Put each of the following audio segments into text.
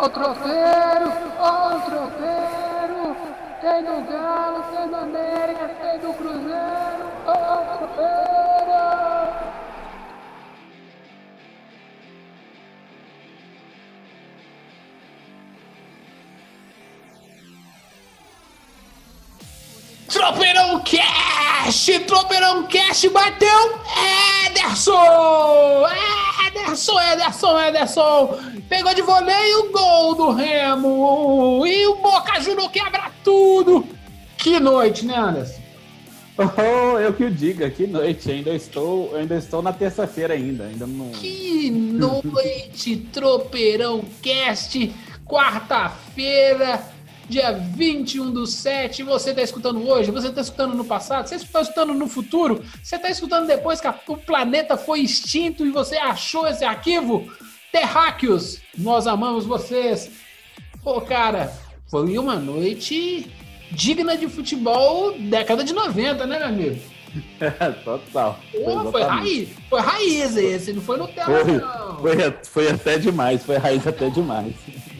Ó o tropeiro, ó o tropeiro. Tem do Galo, tem do América, tem do Cruzeiro. Ó o tropeiro. Tropeirão Cash! Tropeirão Cash bateu! Ederson! Ederson, Ederson, Ederson! Pegou de voleio o gol do Remo! E o Boca Juniors quebra tudo! Que noite, né, Anderson? Oh, eu que o diga, que noite. Ainda estou, ainda estou na terça-feira ainda, ainda não. Que noite, Tropeirão Cast, quarta-feira, dia 21 do 7. Você está escutando hoje, você está escutando no passado, você está escutando no futuro, você está escutando depois que o planeta foi extinto e você achou esse arquivo? Terráqueos, nós amamos vocês. Pô, cara, foi uma noite digna de futebol década de 90, né, meu amigo? Total. Pô, foi raiz, foi raiz esse, não foi Nutella, Foi, não. foi, foi até demais, foi raiz até demais.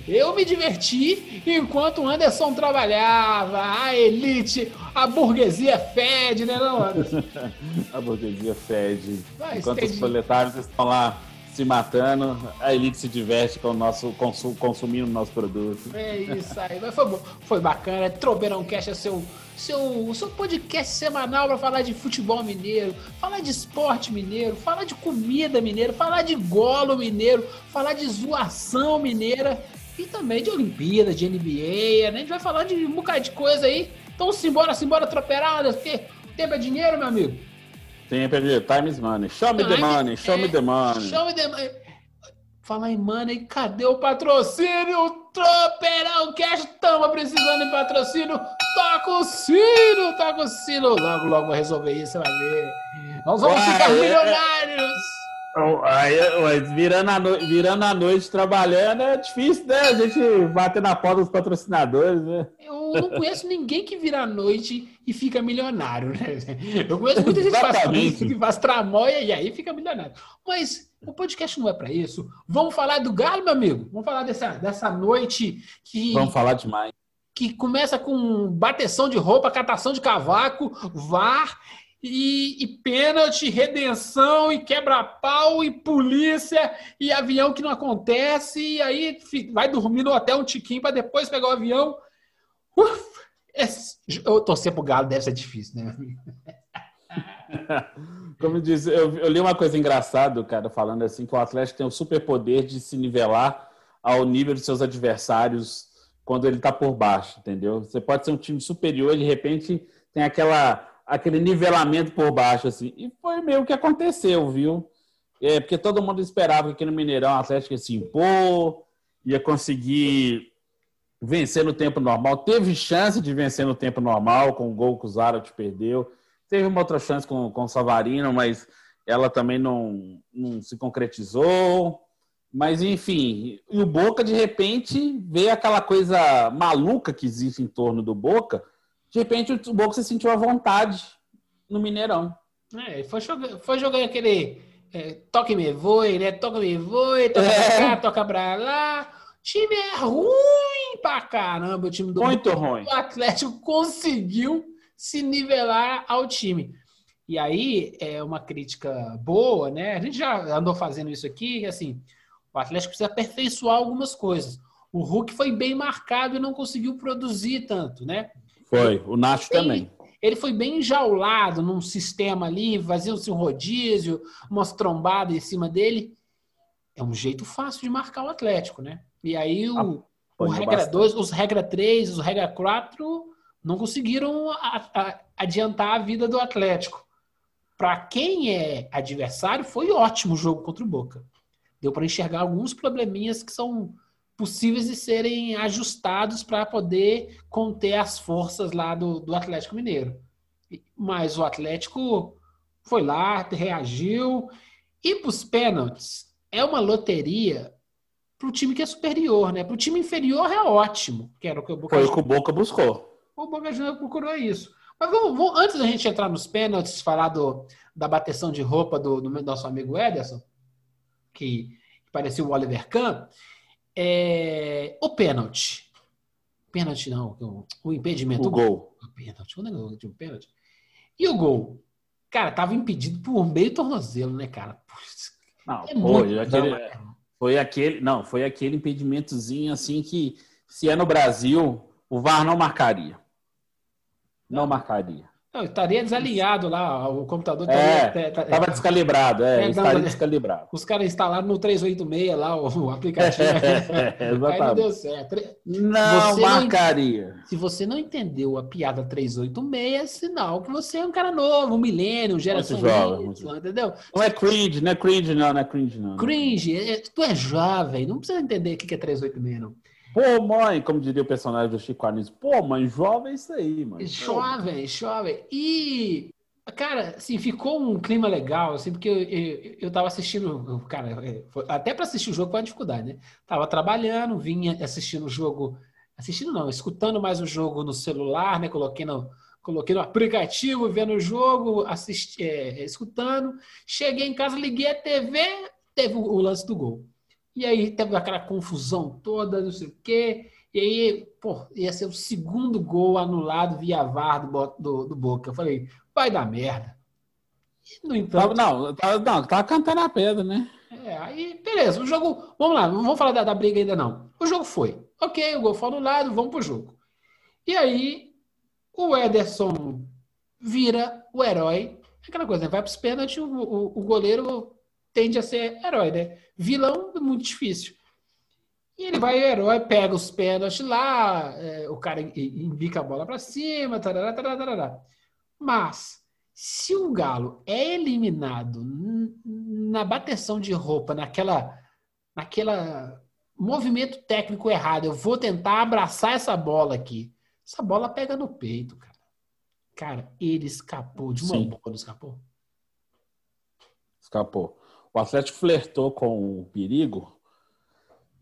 Eu me diverti enquanto o Anderson trabalhava, a elite, a burguesia fede, né, não, Anderson? A burguesia fede. Enquanto os proletários estão lá se matando, a elite se diverte com o nosso consu- consumindo o nosso produto. É isso aí, mas foi bom, foi bacana. Tropeirão Cash é seu, seu, seu podcast semanal para falar de futebol mineiro, falar de esporte mineiro, falar de comida mineira, falar de golo mineiro, falar de zoação mineira e também de Olimpíada, de NBA. né? A gente vai falar de um bocado de coisa aí. Então, simbora, simbora, tropeiradas, porque tempo é dinheiro, meu amigo. Sempre ali, time is money. Show me the Time- money, show me é, the money. Show me the money. Falar em money, cadê o patrocínio? Tropeirão Cash, tamo precisando de patrocínio. Toca o sino, toca o sino. Logo, logo vou resolver isso, você vai ver. Nós vamos Uai, ficar é- milionários. Oh, Aí, ué, virando, a no- virando a noite trabalhando é difícil, né? A gente bater na porta dos patrocinadores, né? Eu não conheço ninguém que vira à noite e fica milionário, né? Eu conheço muita gente que faz, que faz tramóia e aí fica milionário. Mas o podcast não é pra isso. Vamos falar do Galo, meu amigo. Vamos falar dessa, dessa noite que, Vamos falar demais. que começa com bateção de roupa, catação de cavaco, VAR e, e pênalti, redenção e quebra-pau e polícia e avião que não acontece. E aí vai dormir no hotel um tiquinho para depois pegar o avião. Uf, esse- eu torcer pro Galo deve ser difícil, né? Como diz, eu, eu li uma coisa engraçada, cara, falando assim, que o Atlético tem o superpoder de se nivelar ao nível dos seus adversários quando ele tá por baixo, entendeu? Você pode ser um time superior e de repente tem aquela, aquele nivelamento por baixo, assim. E foi meio que aconteceu, viu? É, porque todo mundo esperava que aqui no Mineirão o Atlético ia se impor, ia conseguir vencer no tempo normal. Teve chance de vencer no tempo normal, com o gol que o Zarat perdeu. Teve uma outra chance com, com o Savarino, mas ela também não, não se concretizou. Mas, enfim, e o Boca, de repente, veio aquela coisa maluca que existe em torno do Boca. De repente, o Boca se sentiu à vontade no Mineirão. É, foi, jogando, foi jogando aquele é, toque me voe, né? Toca me voe, toca É. pra cá, toca pra lá. O time é ruim pra caramba, o time do Muito ruim. o Atlético conseguiu se nivelar ao time. E aí é uma crítica boa, né? A gente já andou fazendo isso aqui, assim, o Atlético precisa aperfeiçoar algumas coisas. O Hulk foi bem marcado e não conseguiu produzir tanto, né? Foi. O Nacho também. Ele foi bem enjaulado num sistema ali, fazia-se um rodízio, umas trombadas em cima dele. É um jeito fácil de marcar o Atlético, né? E aí o, Ah, o regra bastante. 2, os regra 3, os regra 4 não conseguiram a- a- adiantar a vida do Atlético. Para quem é adversário, foi ótimo o jogo contra o Boca. Deu para enxergar alguns probleminhas que são possíveis de serem ajustados para poder conter as forças lá do, do Atlético Mineiro. Mas o Atlético foi lá, reagiu. E para os pênaltis, é uma loteria para o time que é superior, né? Para o time inferior é ótimo, que era o que o Boca Foi o que o Boca buscou. o Boca Juniors procurou isso. Mas vamos, vamos- antes da gente entrar nos pênaltis, falar do, da bateção de roupa do, do nosso amigo Ederson, que parecia o Oliver Kahn, É, o pênalti. Pênalti não, o, o impedimento. O gol. O pênalti, o negócio de um pênalti. E o gol? Cara, tava impedido por meio tornozelo, né, cara? Putz, Não, é foi, aquele, drama. foi aquele. Não, foi aquele impedimentozinho assim que, se é no Brasil, o VAR não marcaria. Não marcaria. Não, estaria desalinhado lá, o computador É, estaria- tá- tá- Tava descalibrado, é, É, não, estaria mas- descalibrado. Os caras instalaram no 386 lá o, aplicativo. É, Aí não deu certo. Não Você não- marcaria. Se você não entendeu a piada 386, é sinal que você é um cara novo, um milênio, geração jovem, entendeu? Não é cringe, não é cringe, não, não é cringe, não. Cringe, é- tu é jovem, não precisa entender o que é 386, não. Pô, mãe, como diria o personagem do Chico Anísio, pô, mãe, jovem é isso aí, mano. Jovem, jovem. E, cara, assim, ficou um clima legal, assim, porque eu, eu, eu tava assistindo, cara, é, até para assistir o jogo foi uma dificuldade, né? Tava trabalhando, vinha assistindo o jogo, assistindo não, escutando mais o jogo no celular, né? Coloquei no, coloquei no aplicativo, vendo o jogo, assisti, é, escutando. Cheguei em casa, liguei a TV, teve o lance do gol. E aí teve aquela confusão toda, não sei o quê. E aí, pô, ia ser o segundo gol anulado via VAR do, do, do Boca. Eu falei, vai dar merda. E, no entanto, não, tava, não, tava cantando a pedra, né? é, aí, beleza, o jogo. Vamos lá, não vamos falar da, da briga ainda não. O jogo foi. Ok, o gol foi anulado, vamos pro jogo. E aí, o Ederson vira o herói. Aquela coisa, né? vai pros pênaltis, o, o, o goleiro tende a ser herói, né? Vilão é muito difícil. E ele vai, o herói, pega os pênaltis lá, é, o cara embica a bola pra cima, tarará, tarará. Mas, se o Galo é eliminado na bateção de roupa, naquela, naquela movimento técnico errado, eu vou tentar abraçar essa bola aqui. Essa bola pega no peito, cara. Cara, ele escapou de uma Sim. bola, escapou? Escapou. O Atlético flertou com o perigo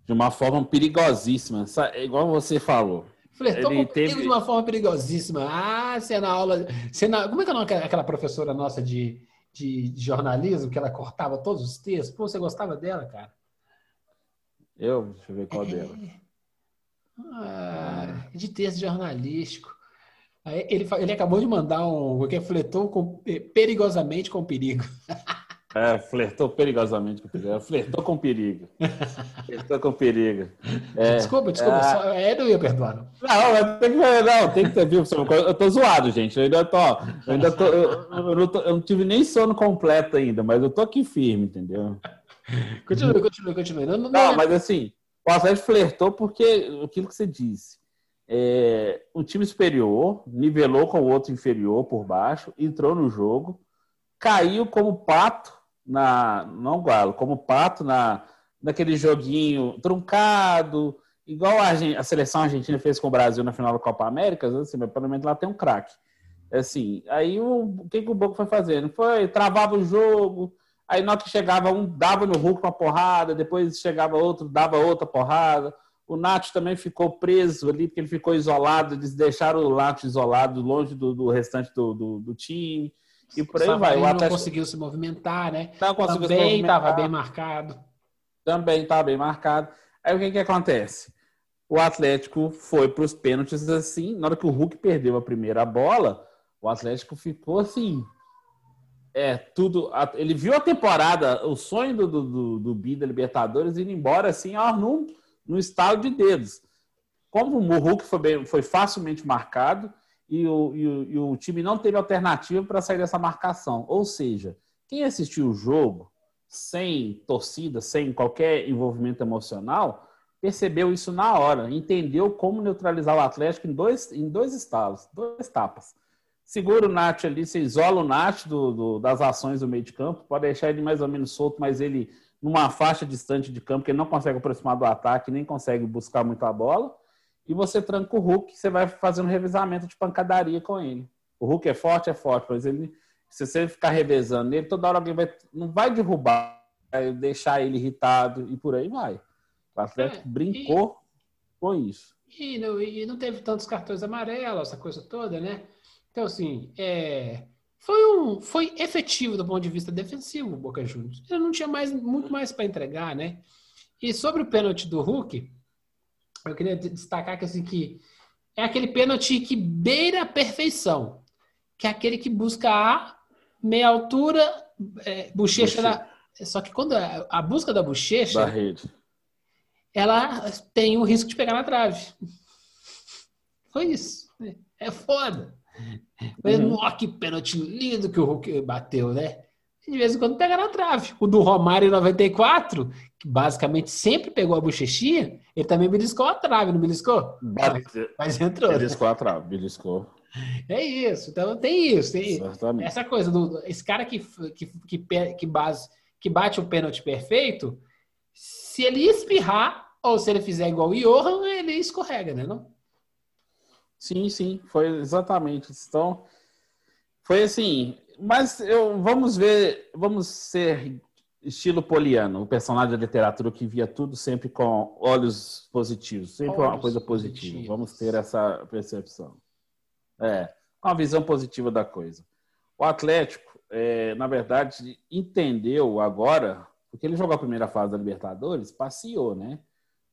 de uma forma perigosíssima. Sa- é Igual você falou. Flertou Ele com o perigo teve- de uma forma perigosíssima. Ah, você é na aula. Você na, como é que é o nome daquela- professora nossa de, de, jornalismo que ela cortava todos os textos? Pô, você gostava dela, cara? Eu, deixa eu ver qual dela. Ah, de texto jornalístico. Ele, ele acabou de mandar um. Que fletou com, perigosamente com perigo. É, flertou perigosamente com o perigo. Flertou com perigo. Flertou com perigo. É. desculpa, desculpa. Ah. Só, é, não ia perdoar, não. Não, tem que, não, tem que ter, viu? Eu tô zoado, gente. Eu ainda tô, eu ainda tô, eu, eu não tô- eu não tive nem sono completo ainda, mas eu tô aqui firme, entendeu? Continue, continue, continue. Não, não, Não, não- mas assim, o Atlético flertou porque aquilo que você disse. É, um time superior nivelou com o outro inferior por baixo, entrou no jogo, caiu como pato na. Não Galo, como pato na, naquele joguinho truncado, igual a, a seleção argentina fez com o Brasil na final da Copa América, assim, mas pelo menos lá tem um craque. Assim, aí o, o que, que o Boca foi fazendo? Foi, travava o jogo, Aí na hora que chegava um, dava no Hulk uma porrada, depois chegava outro, dava outra porrada. O Nath também ficou preso ali, porque ele ficou isolado, eles deixaram o Nath isolado, longe do, do restante do, do, do time. E por aí vai. O Savarino não Atlético conseguiu se movimentar, né? não conseguiu se Também movimentar. estava bem marcado. Também estava bem marcado. Aí o que, que acontece? O Atlético foi para os pênaltis assim. Na hora que o Hulk perdeu a primeira bola, o Atlético ficou assim. É, tudo. Ele viu a temporada, o sonho do, do, do, do Bi da Libertadores indo embora assim, ó, num, num estalo de dedos. Como o Hulk foi, bem- foi facilmente marcado e o, e, o, e o time não teve alternativa para sair dessa marcação. Ou seja, quem assistiu o jogo sem torcida, sem qualquer envolvimento emocional, percebeu isso na hora, entendeu como neutralizar o Atlético em dois, em dois estalos, duas etapas. Segura o Nath ali, você isola o Nath do, do- das ações do meio de campo, pode deixar ele mais ou menos solto, mas ele numa faixa distante de campo, que ele não consegue aproximar do ataque, nem consegue buscar muito a bola, e você tranca o Hulk, você vai fazendo um revezamento de pancadaria com ele. O Hulk é forte, é forte, mas ele, se você ficar revezando nele, toda hora alguém vai, não vai derrubar, vai deixar ele irritado e por aí vai. O Atlético É, brincou com isso. E não, e não teve tantos cartões amarelos, essa coisa toda, né? Então, assim, é, foi, um, foi efetivo do ponto de vista defensivo o Boca Juniors. Ele não tinha mais, muito mais para entregar, né? E sobre o pênalti do Hulk, eu queria destacar que, assim, que é aquele pênalti que beira a perfeição, que é aquele que busca a meia altura, é, bochecha, da... Só que quando a, a busca da bochecha, da rede. ela tem o risco de pegar na trave. Foi isso. É foda. Mas, uhum. que pênalti lindo que o Hulk bateu, né? De vez em quando pega na trave. O do Romário em 94, que basicamente sempre pegou a bochechinha, ele também beliscou a trave, não beliscou? Bate. Mas entrou. Beliscou a trave, beliscou. É isso, então tem isso. Tem Exatamente. essa coisa do. Esse cara que, que, que, que, base, que bate o pênalti perfeito, se ele espirrar, ou se ele fizer igual o Johan, ele escorrega, né? Não? Sim, sim, foi exatamente. Então, foi assim, mas eu, vamos ver, vamos ser estilo poliano, o personagem da literatura que via tudo sempre com olhos positivos, sempre olhos uma coisa positiva. Positivos. Vamos ter essa percepção. É, uma visão positiva da coisa. O Atlético, é, na verdade, entendeu agora, porque ele jogou a primeira fase da Libertadores, passeou, né?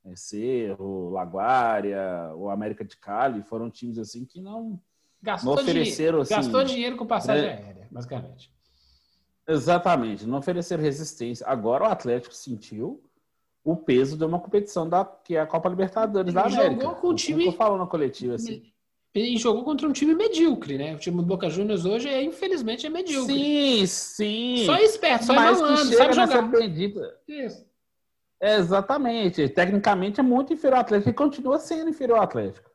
É, Cerro, Laguária, o América de Cali, foram times assim que não Gastou, não ofereceram, assim, gastou dinheiro com passagem né? aérea, basicamente. Exatamente, não ofereceram resistência. Agora o Atlético sentiu o peso de uma competição da, que é a Copa Libertadores Ele da América. Jogou com o time. Eu falo na coletiva assim. E jogou contra um time medíocre, né? O time do Boca Juniors hoje, é, infelizmente, é medíocre. Sim, sim. Só esperto, só Mas malandro, sabe jogar. Bendita... Isso. É, exatamente. Tecnicamente é muito inferior ao Atlético e continua sendo inferior ao Atlético.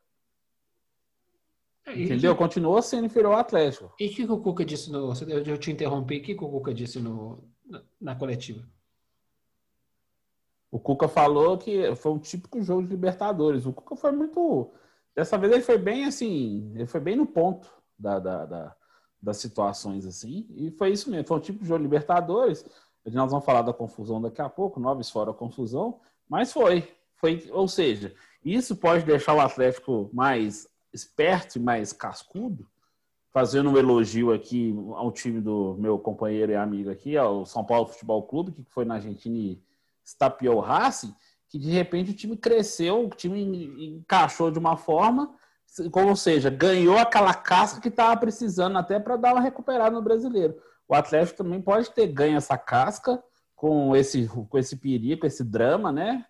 É, Entendeu? Que... Continuou sendo inferior ao Atlético. E o que o Cuca disse no. Eu te interrompi, o que o Cuca disse no, na, coletiva? O Cuca falou que foi um típico jogo de Libertadores. O Cuca foi muito. Dessa vez ele foi bem assim, ele foi bem no ponto da, da, da, das situações assim. E foi isso mesmo, foi um tipo de jogo de Libertadores. Nós vamos falar da confusão daqui a pouco, noves fora a confusão, mas foi. foi. Ou seja, isso pode deixar o Atlético mais esperto e mais cascudo, fazendo um elogio aqui ao time do meu companheiro e amigo aqui, ao São Paulo Futebol Clube, que foi na Argentina e estapeou o Racing, que de repente o time cresceu, o time encaixou de uma forma, ou seja, ganhou aquela casca que estava precisando até para dar uma recuperada no brasileiro. O Atlético também pode ter ganho essa casca com esse, com esse perigo, esse drama, né?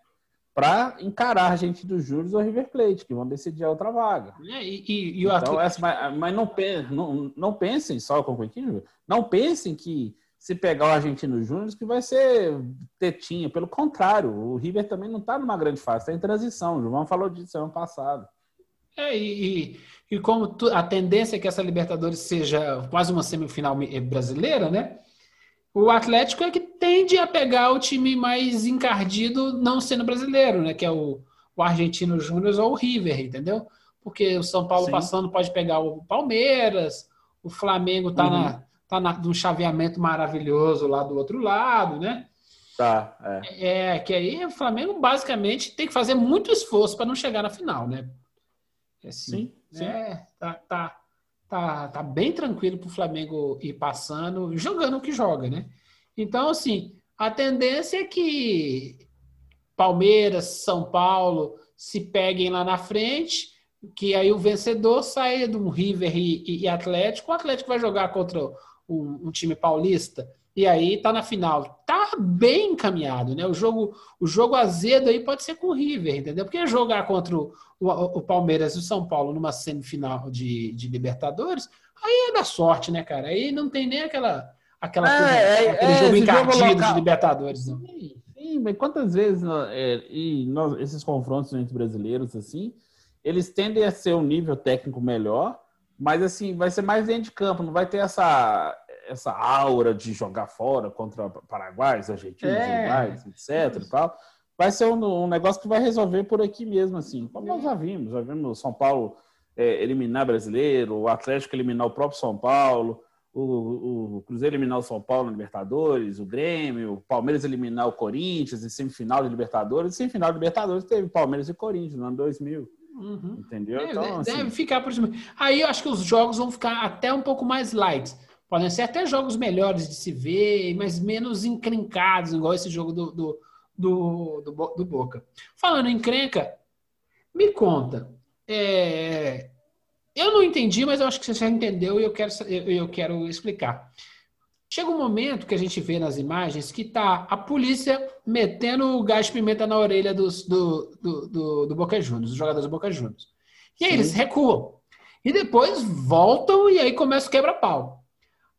Para encarar a gente dos juros ou River Plate, que vão decidir a outra vaga. É, e, e, e o então, essa, mas, mas não, não, não, pensem, só com o não pensem que se pegar o Argentino Júnior que vai ser tetinha. Pelo contrário, o River também não está numa grande fase, está em transição. O João falou disso ano passado. É, e, e como tu, a tendência é que essa Libertadores seja quase uma semifinal brasileira, né? O Atlético é que tende a pegar o time mais encardido, não sendo brasileiro, né? Que é o, o Argentino Júnior ou o River, entendeu? Porque o São Paulo Sim. passando pode pegar o Palmeiras, o Flamengo tá, uhum. na, tá na, num chaveamento maravilhoso lá do outro lado, né? Tá, é. É, que aí o Flamengo basicamente tem que fazer muito esforço para não chegar na final, né? Assim, sim, sim. É, tá, tá, tá, tá bem tranquilo para o Flamengo ir passando, jogando o que joga, né? Então, assim, a tendência é que Palmeiras, São Paulo se peguem lá na frente, que aí o vencedor saia um River e, e Atlético. O Atlético vai jogar contra um, um time paulista e aí tá na final. Tá bem encaminhado, né? O jogo, o jogo azedo aí pode ser com o River, entendeu? Porque jogar contra o, o, o Palmeiras e o São Paulo numa semifinal de, de Libertadores, aí é da sorte, né, cara? Aí não tem nem aquela, aquela é, coisa, é, aquele é, jogo encardido de Libertadores. Não. Sim, sim, mas quantas vezes é, e nós, esses confrontos entre brasileiros, assim, eles tendem a ser um nível técnico melhor, mas assim, vai ser mais dentro de campo, não vai ter essa essa aura de jogar fora contra paraguaios, argentinos, é. etc. E tal, vai ser um, um, negócio que vai resolver por aqui mesmo, assim. Como nós já vimos, já vimos o São Paulo é, eliminar brasileiro, o Atlético eliminar o próprio São Paulo, o, o, Cruzeiro eliminar o São Paulo na Libertadores, o Grêmio, o Palmeiras eliminar o Corinthians em semifinal de Libertadores. Em semifinal de Libertadores teve Palmeiras e Corinthians no ano 2000. Uhum. Entendeu? Deve, então, deve assim... ficar por cima. Aí eu acho que os jogos vão ficar até um pouco mais light. Podem ser até jogos melhores de se ver, mas menos encrencados, igual esse jogo do, do, do, do, do Boca. Falando em crenca, me conta. É, eu não entendi, mas eu acho que você já entendeu e eu quero, eu, eu quero explicar. Chega um momento que a gente vê nas imagens que tá a polícia metendo o gás de pimenta na orelha dos, do, do, do, do Boca Juniors, dos jogadores do Boca Juniors. E aí Sim. eles recuam. E depois voltam e aí começa o quebra-pau.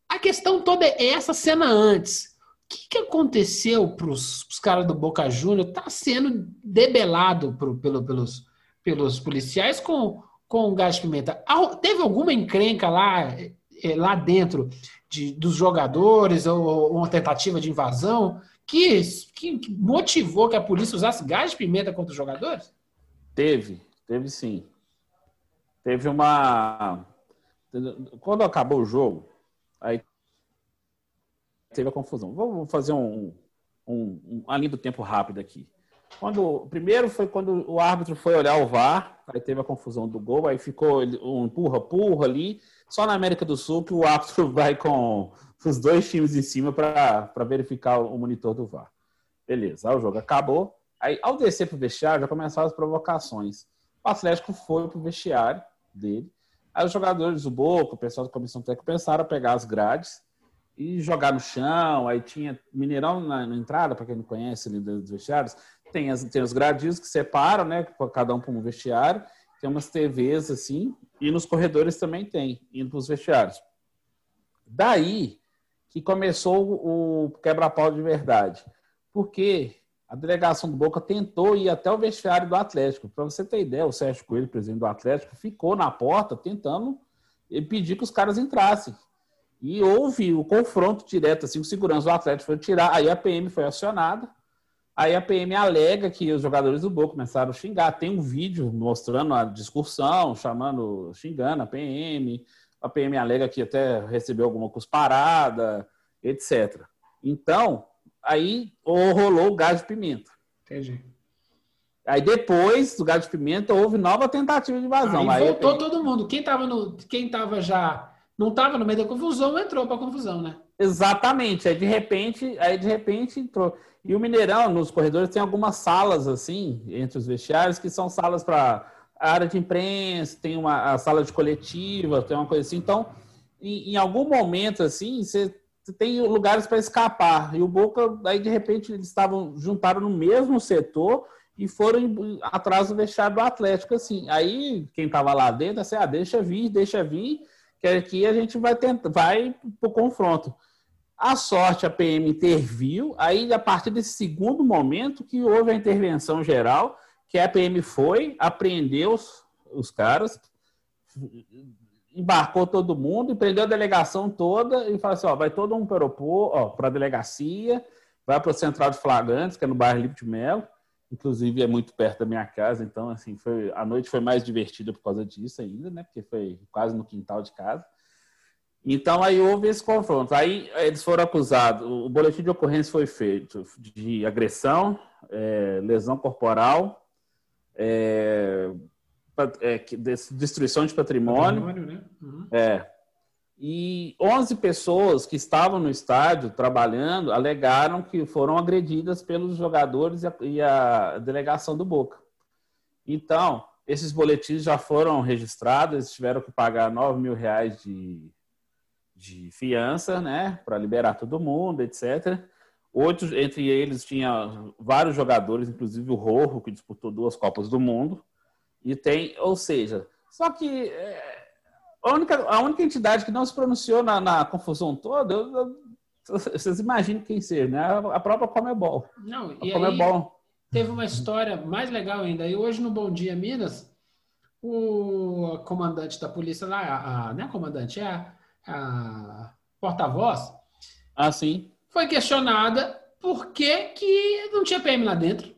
A questão toda é essa cena antes. O que, que aconteceu para os caras do Boca Juniors? Tá sendo debelado pro, pelo, pelos, pelos policiais com, com gás de pimenta. Teve alguma encrenca lá, eh, lá dentro de, dos jogadores ou, ou, uma tentativa de invasão que, que motivou que a polícia usasse gás de pimenta contra os jogadores? Teve, teve sim. Teve uma. Quando acabou o jogo, aí teve a confusão. Vou fazer um, um, um, uma linha do tempo rápido aqui. Quando, primeiro foi quando o árbitro foi olhar o VAR, aí teve a confusão do gol, aí ficou um empurra-purra ali. Só na América do Sul que o árbitro vai com os dois times em cima para verificar o monitor do VAR. Beleza, aí o jogo acabou. Aí, ao descer para o vestiário, já começaram as provocações. O Atlético foi para o vestiário dele. Aí os jogadores do Boca, o pessoal da comissão técnica, pensaram a pegar as grades e jogar no chão. Aí tinha Mineirão na, na entrada, para quem não conhece ali dos vestiários, tem, as, tem os gradinhos que separam, né? Cada um para um vestiário. Tem umas TVs assim, e nos corredores também tem, indo para os vestiários. Daí que começou o quebra-pau de verdade. Porque a delegação do Boca tentou ir até o vestiário do Atlético. Para você ter ideia, o Sérgio Coelho, presidente do Atlético, ficou na porta tentando pedir que os caras entrassem. E houve o confronto direto, assim, o segurança do Atlético foi tirar, aí a PM foi acionada, Aí a PM alega que os jogadores do Boca começaram a xingar. Tem um vídeo mostrando a discussão, chamando, xingando a PM. A PM alega que até recebeu alguma cusparada, etc. Então, aí rolou o gás de pimenta. Entendi. Aí depois do gás de pimenta houve nova tentativa de invasão. Aí, aí voltou PM... todo mundo. Quem estava no, quem tava já não estava no meio da confusão entrou para a confusão, né? Exatamente. Aí de repente, aí de repente entrou. E o Mineirão, nos corredores, tem algumas salas, assim, entre os vestiários, que são salas para área de imprensa, tem uma a sala de coletiva, tem uma coisa assim. Então, em, em algum momento, assim, você tem lugares para escapar. E o Boca, aí, de repente, eles estavam, juntaram no mesmo setor e foram atrás do vestiário do Atlético, assim. Aí, quem estava lá dentro, assim, ah, deixa vir, deixa vir, que aqui a gente vai tentar, vai pro confronto. A sorte, a PM interviu, aí a partir desse segundo momento que houve a intervenção geral, que a PM foi, apreendeu os, os caras, embarcou todo mundo, prendeu a delegação toda e falou assim, ó, vai todo mundo para o para a delegacia, vai para o Central de Flagrantes, que é no bairro Lipe de Melo, inclusive é muito perto da minha casa, então assim, foi, a noite foi mais divertida por causa disso ainda, né, porque foi quase no quintal de casa. Então aí houve esse confronto. Aí eles foram acusados. O boletim de ocorrência foi feito de agressão, é, lesão corporal, é, é, destruição de patrimônio. patrimônio né? uhum. É. E 11 pessoas que estavam no estádio trabalhando alegaram que foram agredidas pelos jogadores e a, e a delegação do Boca. Então, esses boletins já foram registrados, eles tiveram que pagar 9 mil reais de de fiança, né, para liberar todo mundo, etc. Outros, entre eles, tinha vários jogadores, inclusive o Rojo, que disputou duas Copas do Mundo. E tem, ou seja, só que é, a, única, a única entidade que não se pronunciou na, na confusão toda, eu, eu, vocês imaginem quem seja, né? A própria Comebol. Não, a e Comebol. Teve uma história mais legal ainda. E hoje no Bom Dia Minas, o comandante da polícia lá, a, a, não é comandante, é a a porta-voz, ah, sim. foi questionada por que, que não tinha PM lá dentro.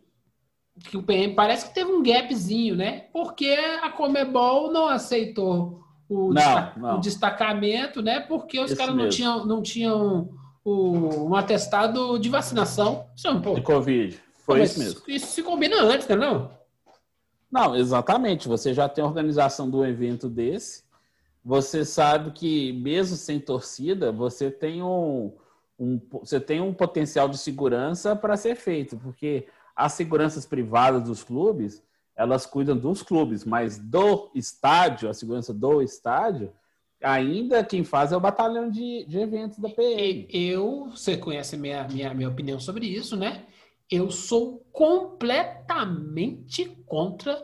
Que o PM parece que teve um gapzinho, né? Porque a Comebol não aceitou o, não, não. o destacamento, né? Porque os caras não tinham, não tinham o, um atestado de vacinação. Isso é um pouco. De Covid. Foi isso mesmo. Isso se combina antes, né? Não? Não, exatamente. Você já tem a organização do evento desse você sabe que mesmo sem torcida, você tem um, um, você tem um potencial de segurança para ser feito, porque as seguranças privadas dos clubes, elas cuidam dos clubes, mas do estádio, a segurança do estádio, ainda quem faz é o batalhão de, de eventos da PM. Eu, você conhece minha, minha, minha opinião sobre isso, né? Eu sou completamente contra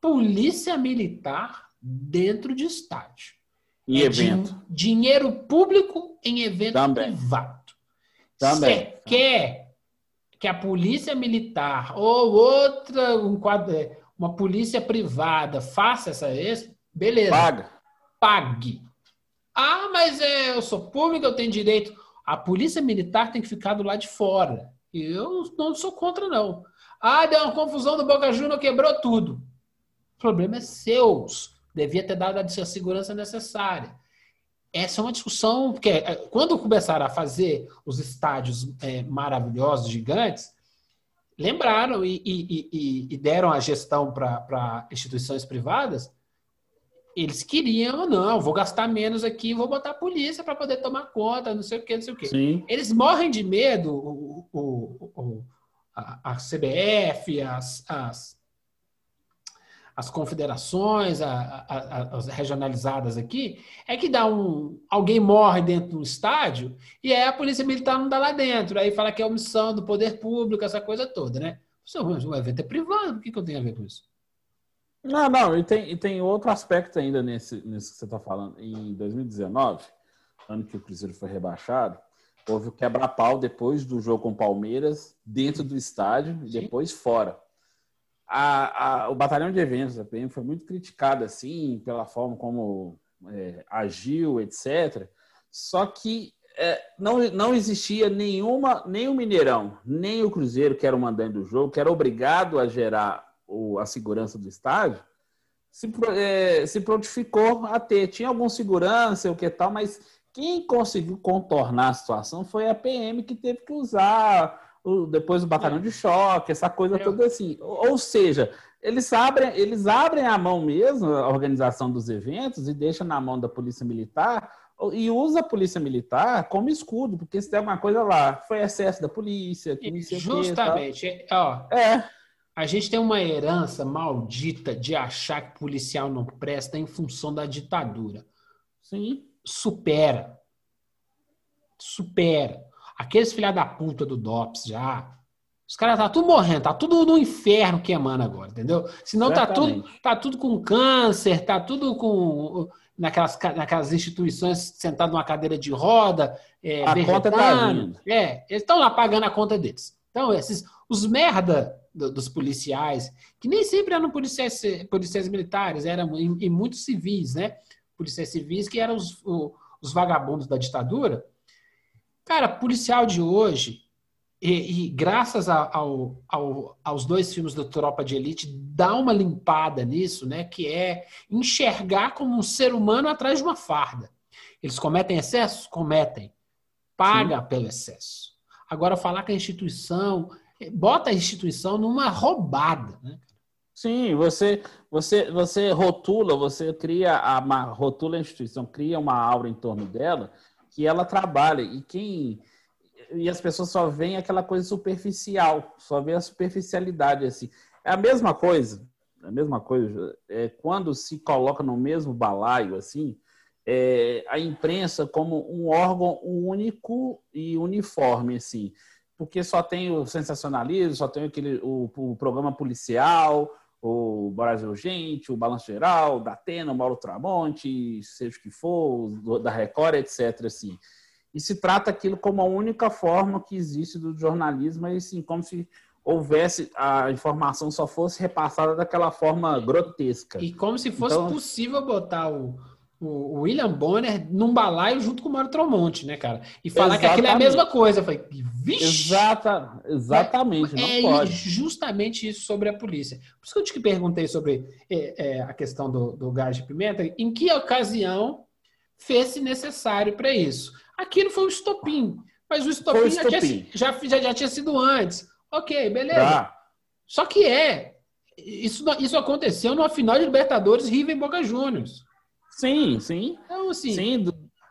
polícia militar dentro de estádio. Em é evento. dinheiro público em evento Também. privado. Também. Você quer que a polícia militar ou outra, um quadro, é, uma polícia privada faça essa beleza. Paga. Pague. Ah, mas é, eu sou público, eu tenho direito. A polícia militar tem que ficar do lado de fora. Eu não sou contra, não. Ah, deu uma confusão do Boca Juniors, quebrou tudo. O problema é seu. Devia ter dado a segurança necessária. Essa é uma discussão, porque é, quando começaram a fazer os estádios é, maravilhosos, gigantes, lembraram e, e, e, e deram a gestão para instituições privadas, eles queriam, não, vou gastar menos aqui, vou botar a polícia para poder tomar conta, não sei o que, não sei o que. Eles morrem de medo, o, o, o a, a, CBF, as, as as confederações, a, a, as regionalizadas aqui, é que dá um. Alguém morre dentro do estádio e aí a polícia militar não dá lá dentro. Aí fala que é omissão do poder público, essa coisa toda, né? O evento é privado, o que, que eu tenho a ver com isso? Não, não, e tem, e tem outro aspecto ainda nesse, que você está falando. Em 2019, ano que o Cruzeiro foi rebaixado, houve o quebra-pau depois do jogo com o Palmeiras, dentro do estádio e depois fora a, a, o batalhão de eventos da PM foi muito criticado assim pela forma como é, agiu, etc. Só que é, não, não existia nenhuma, nem o Mineirão, nem o Cruzeiro, que era o mandante do jogo, que era obrigado a gerar o, a segurança do estádio, se, é, se prontificou a ter. Tinha algum segurança, o que tal, mas quem conseguiu contornar a situação foi a PM, que teve que usar depois o batalhão de choque, essa coisa toda assim. Ou seja, eles abrem, eles abrem a mão mesmo, a organização dos eventos, e deixam na mão da polícia militar, e usa a polícia militar como escudo, porque se tem alguma coisa lá, foi excesso da polícia, que Justamente. ó, é. A gente tem uma herança maldita de achar que policial não presta em função da ditadura. Sim. Supera. Supera. Aqueles filha da puta do DOPS já. Os caras tá tudo morrendo, tá tudo no inferno queimando agora, entendeu? Senão tá tudo, tá tudo com câncer, tá tudo com naquelas, naquelas instituições sentado numa cadeira de roda, é, a conta tá vindo. É, eles estão lá pagando a conta deles. Então, esses os merda dos policiais, que nem sempre eram policiais, policiais militares, eram e, muitos civis, né? Policiais civis que eram os, os vagabundos da ditadura Cara, policial de hoje, e, e graças ao, ao, aos dois filmes do Tropa de Elite, dá uma limpada nisso, né? Que é enxergar como um ser humano atrás de uma farda. Eles cometem excessos? Cometem. Paga Sim. pelo excesso. Agora, falar que a instituição. Bota a instituição numa roubada, né? Sim, você, você, você rotula, você cria a rotula a instituição, cria uma aura em torno dela que ela trabalha e quem e as pessoas só veem aquela coisa superficial, só vê a superficialidade assim. É a mesma coisa, a mesma coisa é quando se coloca no mesmo balaio assim, é, a imprensa como um órgão único e uniforme assim, porque só tem o sensacionalismo, só tem aquele o, o programa policial, o Brasil Urgente, o Balanço Geral, da Atena, o Mauro Tramonte, seja o que for, da Record, etc. Assim. E se trata aquilo como a única forma que existe do jornalismo, assim, como se houvesse a informação só fosse repassada daquela forma grotesca. E como se fosse então, possível botar o, o William Bonner num balaio junto com o Mário Tromonte, né, cara? E falar exatamente. que aquilo é a mesma coisa. Eu falei, vixe! Exata, exatamente, é, não é pode. justamente isso sobre a polícia. Por isso que eu te perguntei sobre é, é, a questão do, do gás de pimenta. Em que ocasião fez-se necessário para isso? Aquilo foi o estopim. Mas o estopim, o estopim. Já, tinha, já, já, já, tinha sido antes. Ok, beleza. Tá. Só que é. Isso, isso aconteceu numa final de Libertadores River e Boca Juniors. Sim, sim. Então, assim. Sim,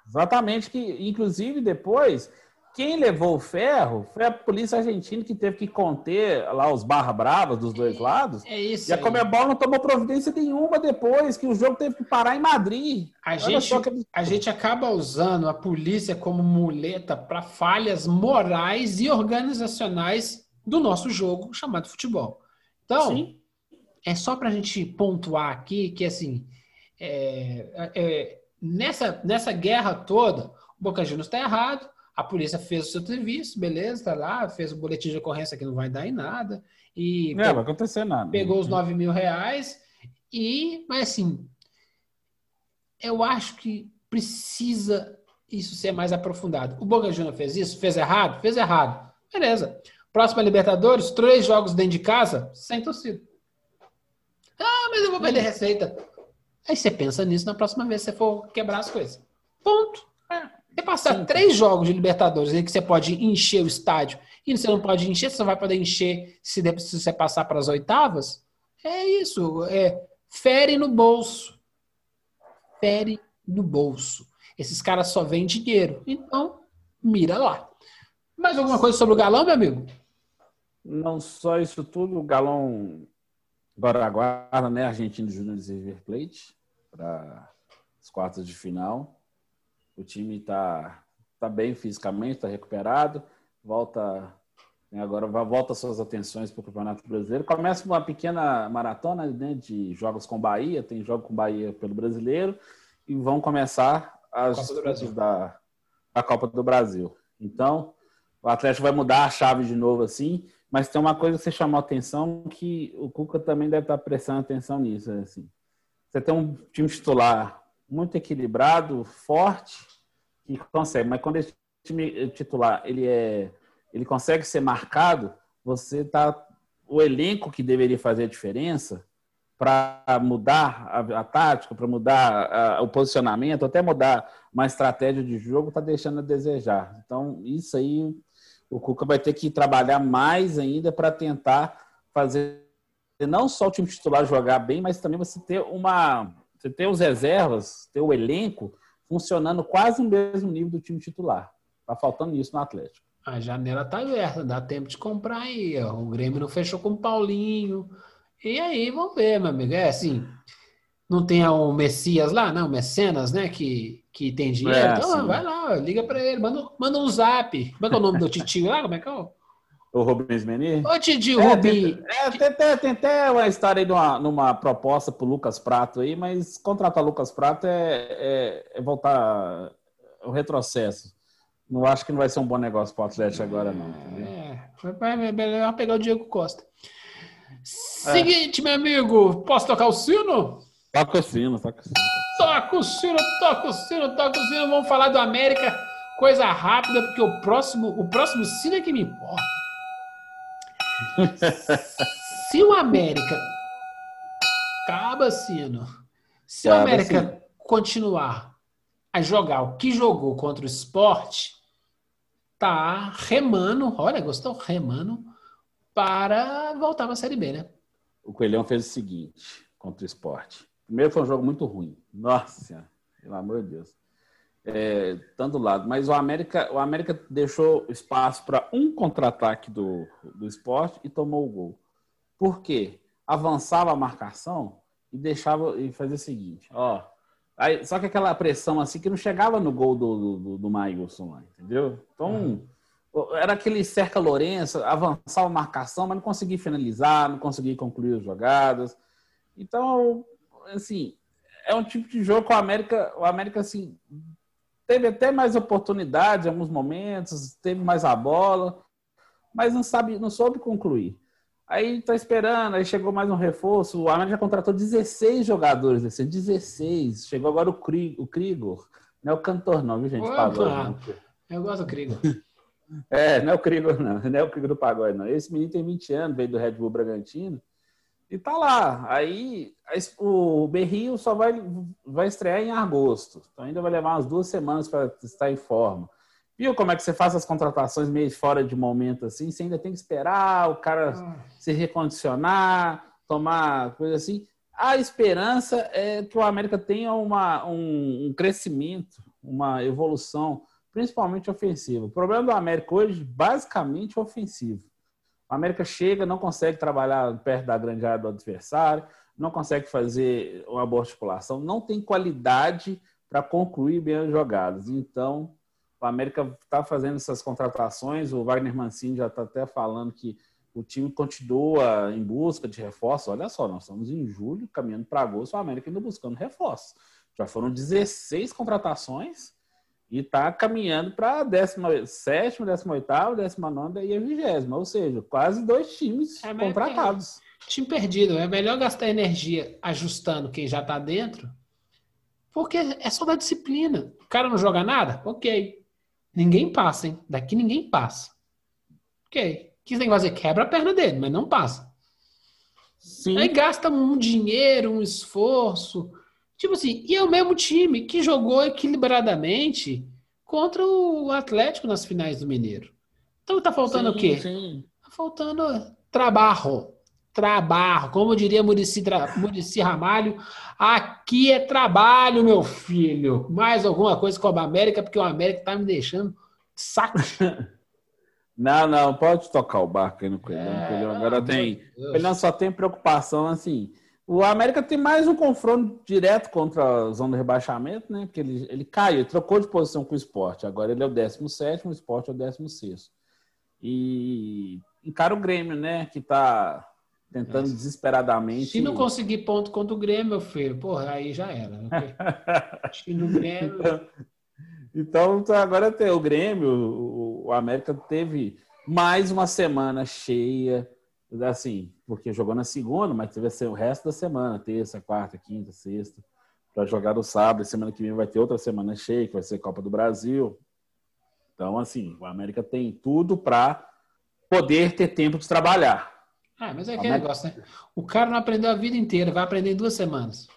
exatamente. Que, inclusive, depois quem levou o ferro foi a polícia argentina que teve que conter lá os barra bravas dos dois lados. É isso. E a Comebol não tomou providência nenhuma depois, que o jogo teve que parar em Madrid. A gente, que... a gente acaba usando a polícia como muleta para falhas morais e organizacionais do nosso jogo chamado futebol. Então, Sim. é só para a gente pontuar aqui que, assim, é, é, nessa, nessa guerra toda, o Boca Juniors está errado, a polícia fez o seu serviço, beleza, tá lá, fez o boletim de ocorrência que não vai dar em nada. E não vai acontecer nada. Pegou os 9 mil reais. E, mas assim, eu acho que precisa isso ser mais aprofundado. O Boca Juniors fez isso? Fez errado? Fez errado. Beleza. Próxima Libertadores, três jogos dentro de casa, sem torcida. Ah, mas eu vou perder receita. Aí você pensa nisso na próxima vez que você for quebrar as coisas. Ponto. É. Você passar Sim. três jogos de Libertadores em que você pode encher o estádio e você não pode encher, você só vai poder encher se, se você passar para as oitavas. É isso. É fere no bolso. Fere no bolso. Esses caras só vêm dinheiro. Então, mira lá. Mais alguma coisa sobre o galão, meu amigo? Não só isso tudo, o galão agora aguarda, né? Argentino Júnior River Plate para as quartas de final. O time está tá bem fisicamente, está recuperado, volta né, agora volta suas atenções para o Campeonato Brasileiro. Começa uma pequena maratona né, de jogos com Bahia, tem jogo com Bahia pelo Brasileiro, e vão começar as Copa da a Copa do Brasil. Então, o Atlético vai mudar a chave de novo assim, mas tem uma coisa que você chamou atenção que o Cuca também deve estar prestando atenção nisso. Assim. Você tem um time titular muito equilibrado, forte, que consegue. Mas quando esse time titular ele é, ele consegue ser marcado, você tá o elenco que deveria fazer a diferença para mudar a, a tática, para mudar a, o posicionamento, até mudar uma estratégia de jogo, está deixando a desejar. Então, isso aí o Cuca vai ter que trabalhar mais ainda para tentar fazer não só o time titular jogar bem, mas também você ter uma você ter os reservas, ter o elenco funcionando quase no mesmo nível do time titular. Tá faltando isso no Atlético. A janela tá aberta, dá tempo de comprar aí. Ó. O Grêmio não fechou com o Paulinho. E aí, vamos ver, meu amigo. É assim, não tem o Messias lá, não, Mecenas, né? Que, que tem dinheiro. É, então, sim. vai lá, liga para ele, manda, manda um zap. Como é que é o nome do titio lá? Como é que é o. Rubens Meni? Ô, Didi, é, Tem, é, tem, até uma história aí numa, numa proposta pro Lucas Prato aí, mas contratar Lucas Prato é, é, é voltar o retrocesso. Não acho que não vai ser um bom negócio pro Atlético agora, não. É, vai, vai pegar o Diego Costa. Seguinte, meu amigo, posso tocar o sino? Toca o sino, toca o sino. Toca o sino, toca o sino, toca o sino. Vamos falar do América, coisa rápida, porque o próximo, o próximo sino é que me importa. Se o América. Cabacino. Se o América continuar a jogar o que jogou contra o esporte, tá remando, olha, gostou? Remando para voltar para a Série B, né? O Coelhão fez o seguinte contra o esporte. Primeiro foi um jogo muito ruim. Nossa pelo amor de Deus é, tanto lado. Mas o América, o América deixou espaço para um contra-ataque do, do esporte e tomou o gol. Por quê? Avançava a marcação e deixava e fazia o seguinte, ó. Aí, só que aquela pressão assim que não chegava no gol do, do, do Maílson lá, entendeu? Então, uhum. era aquele cerca Lourenço, avançava a marcação, mas não conseguia finalizar, não conseguia concluir as jogadas. Então, assim, é um tipo de jogo que o América, o América assim, teve até mais oportunidade em alguns momentos, teve mais a bola, mas não sabe, não soube concluir. Aí tá esperando, aí chegou mais um reforço. O América já contratou 16 jogadores, assim, 16. Chegou agora o, Kri, o Krigor. Não é o cantor, não, viu, gente? Opa, eu gosto do Krigor. É, não é o Krigor, não. Não é o Krigor do pagode, não. Esse menino tem 20 anos, veio do Red Bull Bragantino. E tá lá. Aí o Berrio só vai, vai estrear em agosto. Então ainda vai levar umas duas semanas para estar em forma. Viu como é que você faz as contratações meio fora de momento assim? Você ainda tem que esperar o cara ah. se recondicionar, tomar coisa assim. A esperança é que o América tenha uma, um, um crescimento, uma evolução, principalmente ofensiva. O problema do América hoje, basicamente, é ofensivo. O América chega, não consegue trabalhar perto da grande área do adversário, não consegue fazer uma boa articulação, não tem qualidade para concluir bem as jogadas. Então, o América está fazendo essas contratações. O Wagner Mancini já está até falando que o time continua em busca de reforço. Olha só, nós estamos em julho, caminhando para agosto, o América ainda buscando reforço. Já foram 16 contratações e está caminhando para a 17, 18, 19 e a 20. Ou seja, quase dois times é, contratados. Time perdido. É melhor gastar energia ajustando quem já está dentro, porque é só da disciplina. O cara não joga nada? Ok. Ninguém passa, hein? Daqui ninguém passa. Ok. O que você tem que fazer? Quebra a perna dele, mas não passa. Sim. Aí gasta um dinheiro, um esforço. Tipo assim, e é o mesmo time que jogou equilibradamente contra o Atlético nas finais do Mineiro. Então tá faltando sim, o quê? Sim. Tá faltando trabalho. Trabalho. Como diria Murici, Murici Ramalho, aqui é trabalho, meu filho. Mais alguma coisa com a América, porque o América tá me deixando saco. Não, não, pode tocar o barco aí no Coelhão. É, Coelhão agora tem. O Coelhão só tem preocupação assim. O América tem mais um confronto direto contra a zona do rebaixamento, né? Porque ele, ele caiu, ele trocou de posição com o esporte. Agora ele é o 17, o esporte é o 16. E encara o Grêmio, né? Que tá tentando é. desesperadamente. Se não conseguir ponto contra o Grêmio, meu filho, porra, aí já era. Acho que no Grêmio. Então, então, agora tem o Grêmio, o América teve mais uma semana cheia, assim, porque jogou na segunda, mas teve o resto da semana, terça, quarta, quinta, sexta, para jogar no sábado. Semana que vem vai ter outra semana cheia, que vai ser Copa do Brasil. Então, assim, o América tem tudo para poder ter tempo de trabalhar. Ah, mas é aquele América... negócio, né? O cara não aprendeu a vida inteira, vai aprender em duas semanas.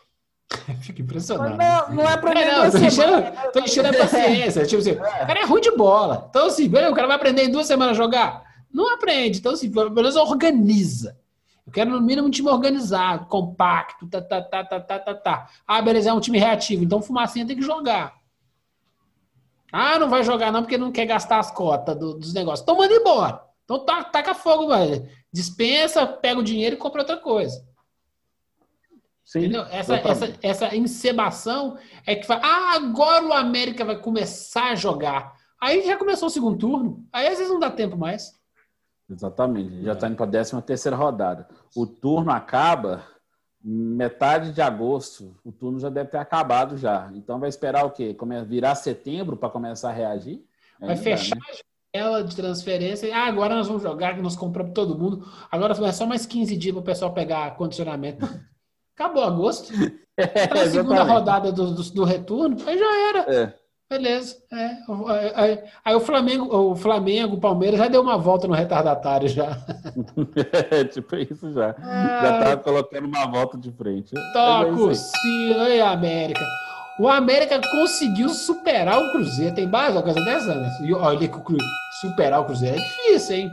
Fico impressionado. Não, não é mim. É, não, tô enchendo, tô enchendo a paciência. Tipo assim, o cara é ruim de bola. Então, assim, o cara vai aprender em duas semanas a jogar? Não aprende. Então, assim, pelo menos organiza. Eu quero, no mínimo, um time organizado, compacto, tá, tá, tá, tá, tá, tá, tá. Ah, beleza, é um time reativo. Então, fumacinha tem que jogar. Ah, não vai jogar não porque não quer gastar as cotas do, dos negócios. Então, manda embora. Então, taca fogo, velho. Dispensa, pega o dinheiro e compra outra coisa. Sim, Entendeu? Essa, essa, essa encebação é que fala, ah, agora o América vai começar a jogar. Aí já começou o segundo turno, aí às vezes não dá tempo mais. Exatamente, já está indo para a 13 terceira rodada. O turno acaba metade de agosto, o turno já deve ter acabado já. Então vai esperar o quê? Virar setembro para começar a reagir? Vai fechar né? a janela de transferência. Ah, agora nós vamos jogar, que nós compramos todo mundo. Agora é só mais 15 dias para o pessoal pegar condicionamento. Acabou agosto. É, na segunda rodada do, do, do, retorno, aí já era. É. Beleza. É. Aí, aí, o Flamengo, o Flamengo, o Palmeiras já deu uma volta no retardatário já. É, tipo isso já. Já tava colocando uma volta de frente. Toca é sim, aí, América. O América conseguiu superar o Cruzeiro. Tem mais uma coisa dessa? Né? Olha que superar o Cruzeiro é difícil, hein?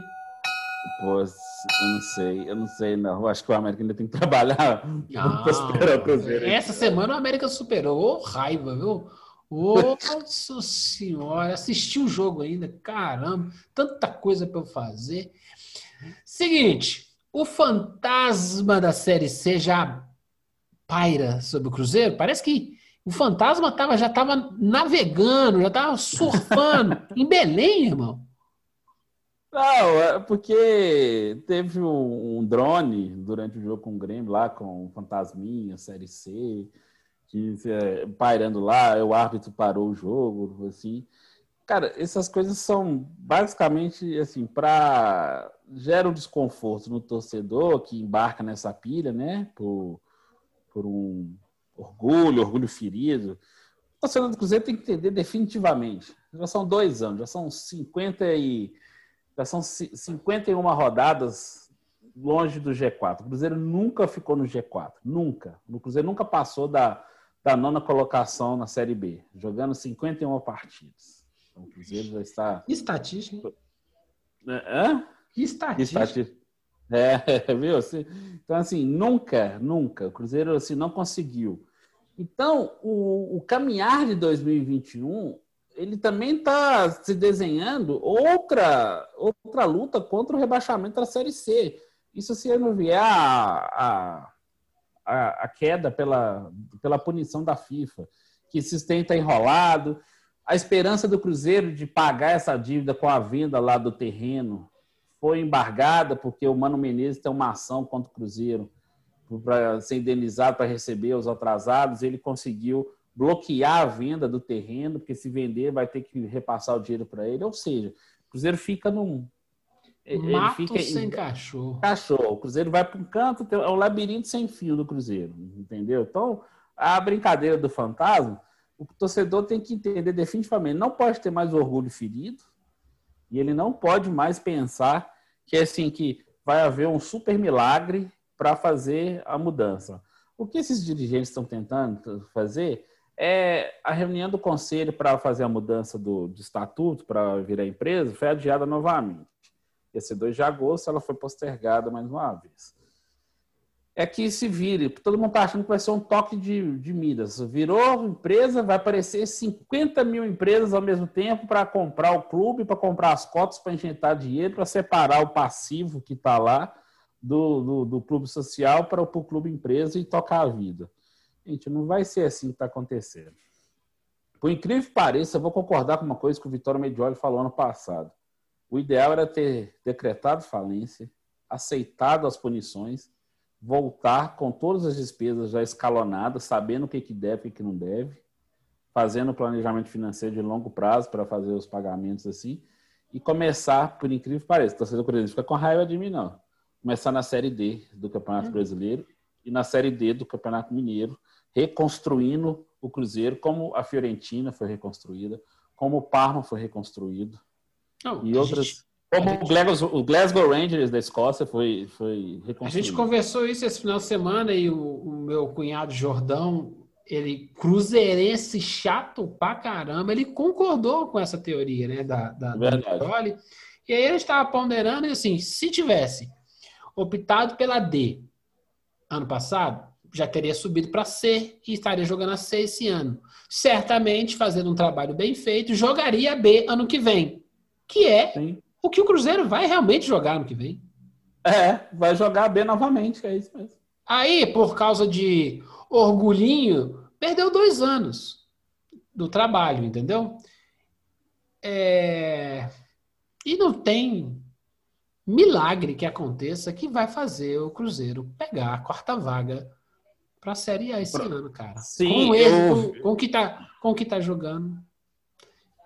Pô, eu não sei, eu não sei, não. Eu acho que o América ainda tem que trabalhar para superar o Cruzeiro. Essa semana o América superou. Ô, raiva, viu? Nossa senhora, assisti o jogo ainda, caramba, tanta coisa para eu fazer. Seguinte, o fantasma da Série C já paira sobre o Cruzeiro? Parece que o fantasma tava, já estava navegando, já estava surfando em Belém, irmão. Não, é porque teve um, drone durante o jogo com o Grêmio lá, com o Fantasminha, Série C, que é, pairando lá, o árbitro parou o jogo, assim. Cara, essas coisas são basicamente assim, para gera um desconforto no torcedor que embarca nessa pilha, né? Por, por um orgulho, orgulho ferido. O torcedor do Cruzeiro tem que entender definitivamente. Já são dois anos, já são 50 e já são 51 rodadas longe do G4. O Cruzeiro nunca ficou no G4. Nunca. O Cruzeiro nunca passou da, da nona colocação na Série B, jogando 51 partidas. Então, o Cruzeiro já está. Estatística. Hã? Que estatística. estatística. É, viu? Então, assim, nunca, nunca. O Cruzeiro assim, não conseguiu. Então, o, o caminhar de 2021 ele também está se desenhando outra, outra luta contra o rebaixamento da Série C. Isso se não vier a, a, a queda pela, pela punição da FIFA, que se tenta enrolado. A esperança do Cruzeiro de pagar essa dívida com a venda lá do terreno foi embargada porque o Mano Menezes tem uma ação contra o Cruzeiro para ser indenizado para receber os atrasados. Ele conseguiu bloquear a venda do terreno, porque se vender vai ter que repassar o dinheiro para ele. Ou seja, o Cruzeiro fica num. Mato fica sem cachorro. Cachorro. O Cruzeiro vai para um canto, é um labirinto sem fio do Cruzeiro, entendeu? Então, a brincadeira do fantasma, o torcedor tem que entender definitivamente, não pode ter mais orgulho ferido, e ele não pode mais pensar que assim que vai haver um super milagre para fazer a mudança. O que esses dirigentes estão tentando fazer é a reunião do conselho para fazer a mudança do, do estatuto para virar empresa foi adiada novamente. Ia ser 2 de agosto, ela foi postergada mais uma vez. É que se vire, todo mundo está achando que vai ser um toque de, de Midas. Virou empresa, vai aparecer 50 mil empresas ao mesmo tempo para comprar o clube, para comprar as cotas, para injetar dinheiro, para separar o passivo que está lá do, do, do, clube social para o clube empresa e tocar a vida. Gente, não vai ser assim que está acontecendo. Por incrível que pareça, eu vou concordar com uma coisa que o Vitório Medioli falou ano passado. O ideal era ter decretado falência, aceitado as punições, voltar com todas as despesas já escalonadas, sabendo o que, que deve e o que não deve, fazendo planejamento financeiro de longo prazo para fazer os pagamentos assim, e começar, por incrível que pareça, o torcedor Cruzeiro fica com raiva de mim, não começar na Série D do Campeonato uhum. Brasileiro e na Série D do Campeonato Mineiro, reconstruindo o Cruzeiro como a Fiorentina foi reconstruída, como o Parma foi reconstruído. Não, e outras. Gente, como gente, o, Glasgow, o, Glasgow, Rangers da Escócia foi, foi reconstruído. A gente conversou isso esse final de semana e o, o meu cunhado Jordão, ele cruzeirense chato pra caramba, ele concordou com essa teoria, né, da, da, Verdade. da E aí ele estava ponderando e assim, se tivesse optado pela D ano passado, já teria subido para C e estaria jogando a C esse ano. Certamente, fazendo um trabalho bem feito, jogaria a B ano que vem, que é Sim. o que o Cruzeiro vai realmente jogar ano que vem. É, vai jogar B novamente, é isso mesmo. Aí, por causa de orgulhinho, perdeu dois anos do trabalho, entendeu? É... E não tem milagre que aconteça que vai fazer o Cruzeiro pegar a quarta vaga para a Série A esse ano, cara. Sim, com, ele, com, com, que tá, com que tá jogando.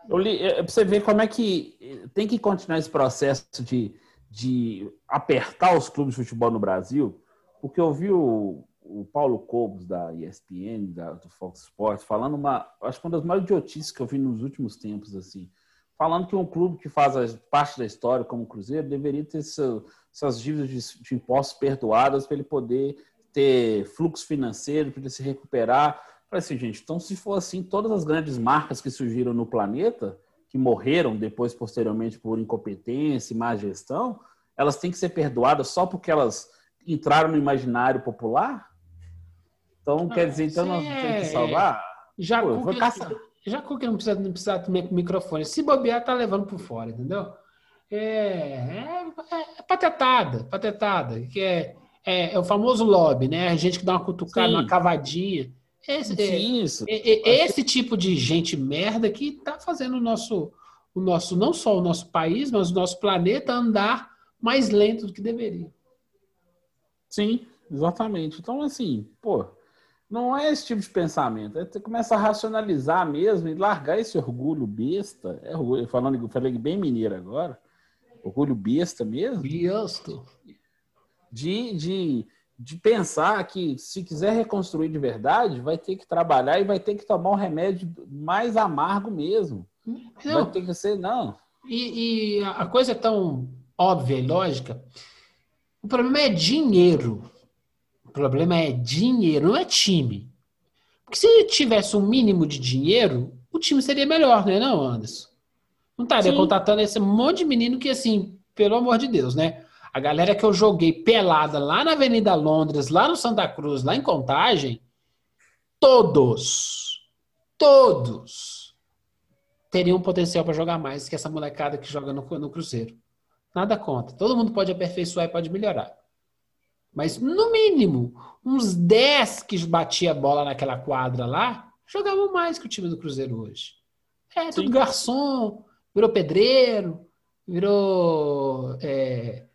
Eu li, é, você ver como é que tem que continuar esse processo de, de apertar os clubes de futebol no Brasil, porque eu vi o, o Paulo Cobos da ESPN, da, do Fox Sports, falando uma, acho que uma das maiores idiotices que eu vi nos últimos tempos, assim falando que um clube que faz parte da história como o Cruzeiro deveria ter seu, suas dívidas de, de impostos perdoadas para ele poder ter fluxo financeiro, para ele se recuperar. Falei assim, gente, então se for assim, todas as grandes marcas que surgiram no planeta, que morreram depois, posteriormente, por incompetência e má gestão, elas têm que ser perdoadas só porque elas entraram no imaginário popular? Então, quer dizer, então nós temos que é, salvar? Já Pô, vou caçar. Já que não precisa, não precisa ter microfone. Se bobear, tá levando por fora, entendeu? É, é, é patetada, patetada. Que é, é, é, o famoso lobby, né? A gente que dá uma cutucada, Sim. uma cavadinha. Esse, é, esse tipo de gente merda que tá fazendo o nosso, o nosso, não só o nosso país, mas o nosso planeta andar mais lento do que deveria. Sim, exatamente. Então, assim, pô, não é esse tipo de pensamento. É você começa a racionalizar mesmo e largar esse orgulho besta. É orgulho, falando, falei bem mineiro agora. Orgulho besta mesmo. Besta. De, de, de pensar que se quiser reconstruir de verdade, vai ter que trabalhar e vai ter que tomar um remédio mais amargo mesmo. Não. Vai ter que ser, não. E, e a coisa é tão óbvia e lógica. O problema é dinheiro. O problema é dinheiro, não é time. Porque se tivesse um mínimo de dinheiro, o time seria melhor, né, não, Anderson? Não estaria Sim. contratando esse monte de menino que, assim, pelo amor de Deus, né? A galera que eu joguei pelada lá na Avenida Londres, lá no Santa Cruz, lá em Contagem, todos, todos teriam potencial para jogar mais que essa molecada que joga no, no Cruzeiro. Nada contra. Todo mundo pode aperfeiçoar e pode melhorar. Mas, no mínimo, uns 10 que batia a bola naquela quadra lá, jogavam mais que o time do Cruzeiro hoje. É, tudo Sim. garçom, virou pedreiro, virou é,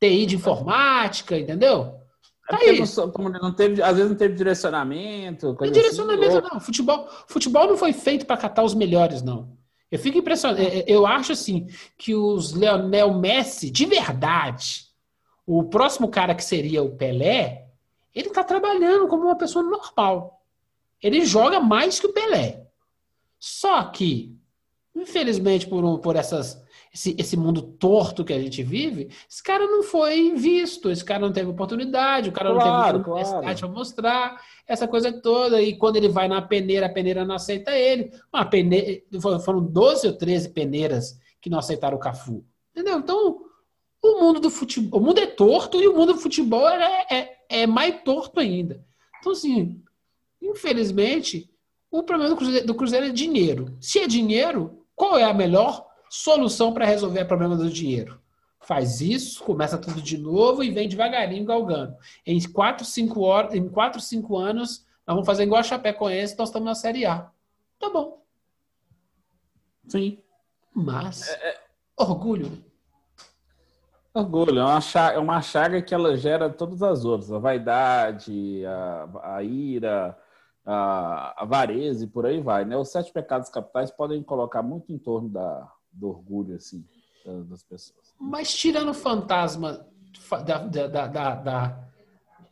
TI de informática, entendeu? É tá não, não, teve, às vezes não teve direcionamento. Coisa não direcionamento, assim, não. Futebol, futebol não foi feito para catar os melhores, não. Eu fico impressionado. É, é, eu acho assim que os Leonel Messi, de verdade, o próximo cara que seria o Pelé, ele está trabalhando como uma pessoa normal. Ele joga mais que o Pelé. Só que, infelizmente, por, por essas, esse, esse mundo torto que a gente vive, esse cara não foi visto, esse cara não teve oportunidade, o cara claro, não teve oportunidade claro. para mostrar essa coisa toda. E quando ele vai na peneira, a peneira não aceita ele. Uma peneira, foram 12 ou 13 peneiras que não aceitaram o Cafu. Entendeu? Então, o mundo do futebol, o mundo é torto e o mundo do futebol é, é, é mais torto ainda. Então, assim, infelizmente, o problema do Cruzeiro, do Cruzeiro é dinheiro. Se é dinheiro, qual é a melhor solução para resolver o problema do dinheiro? Faz isso, começa tudo de novo e vem devagarinho galgando. Em 4, 5 horas, em 4, 5 anos, nós vamos fazer igual a Chapecoense, nós estamos na Série A. Tá bom. Sim. Mas, é, é... orgulho. Orgulho, é uma, chaga, é uma chaga que ela gera todas as outras, a vaidade, a, a ira, a avareza e por aí vai, né? Os sete pecados capitais podem colocar muito em torno da, do orgulho, assim, das pessoas. Mas tirando o fantasma da, da, da, da,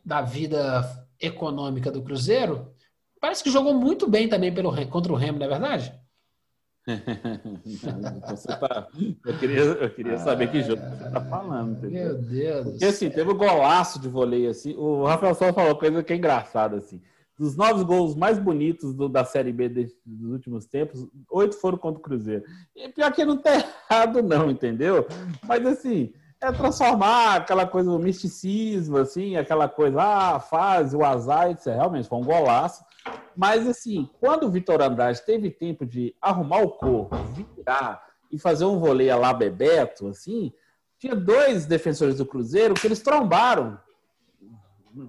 da vida econômica do Cruzeiro, parece que jogou muito bem também pelo, contra o Remo, não é verdade? você tá, eu, queria, eu queria saber que jogo você está falando. Entendeu? Meu Deus. Porque assim, teve um golaço de voleio assim. O Rafael só falou coisa que é engraçada assim. Dos nove gols mais bonitos do, da Série B de, dos últimos tempos, oito foram contra o Cruzeiro. E pior que não tá errado, não, entendeu? Mas assim, é transformar aquela coisa, o misticismo, assim, aquela coisa, ah, a fase, o azar, isso realmente foi um golaço. Mas, assim, quando o Vitor Andrade teve tempo de arrumar o corpo, virar e fazer um voleio lá Bebeto, assim, tinha dois defensores do Cruzeiro que eles trombaram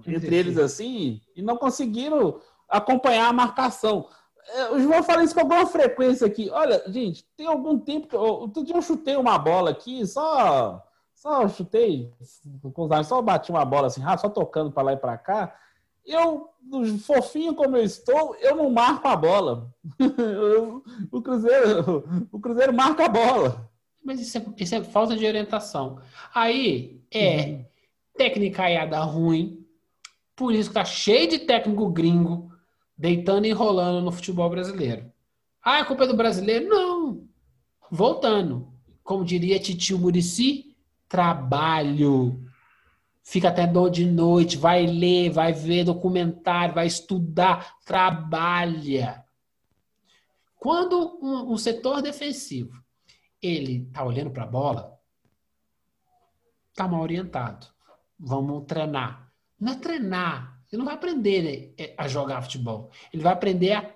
entre eles assim e não conseguiram acompanhar a marcação. É, o João fala isso com alguma frequência aqui. Olha, gente, tem algum tempo que eu, outro dia eu chutei uma bola aqui, só só chutei, só bati uma bola assim, só tocando para lá e para cá eu, fofinho como eu estou, eu não marco a bola. o, Cruzeiro, o Cruzeiro marca a bola. Mas isso é, isso é falta de orientação. Aí é uhum. tecnicaiada ruim, por isso que tá cheio de técnico gringo deitando e enrolando no futebol brasileiro. Ah, a culpa é do brasileiro? Não. Voltando. Como diria Titio Murici, trabalho fica até de noite, vai ler, vai ver documentário, vai estudar, trabalha. Quando um, um setor defensivo ele está olhando para a bola, está mal orientado. Vamos treinar. Não é treinar. Ele não vai aprender né, a jogar futebol. Ele vai aprender a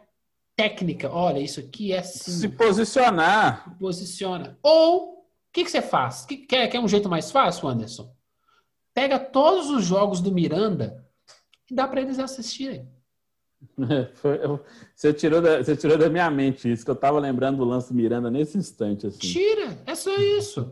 técnica. Olha, isso aqui é assim. Se posicionar. Se posiciona. Ou, o que, que você faz? Quer, quer um jeito mais fácil, Anderson? Pega todos os jogos do Miranda e dá para eles assistirem. Você tirou, da, você tirou da minha mente isso, que eu tava lembrando do lance do Miranda nesse instante. Assim. Tira, é só isso.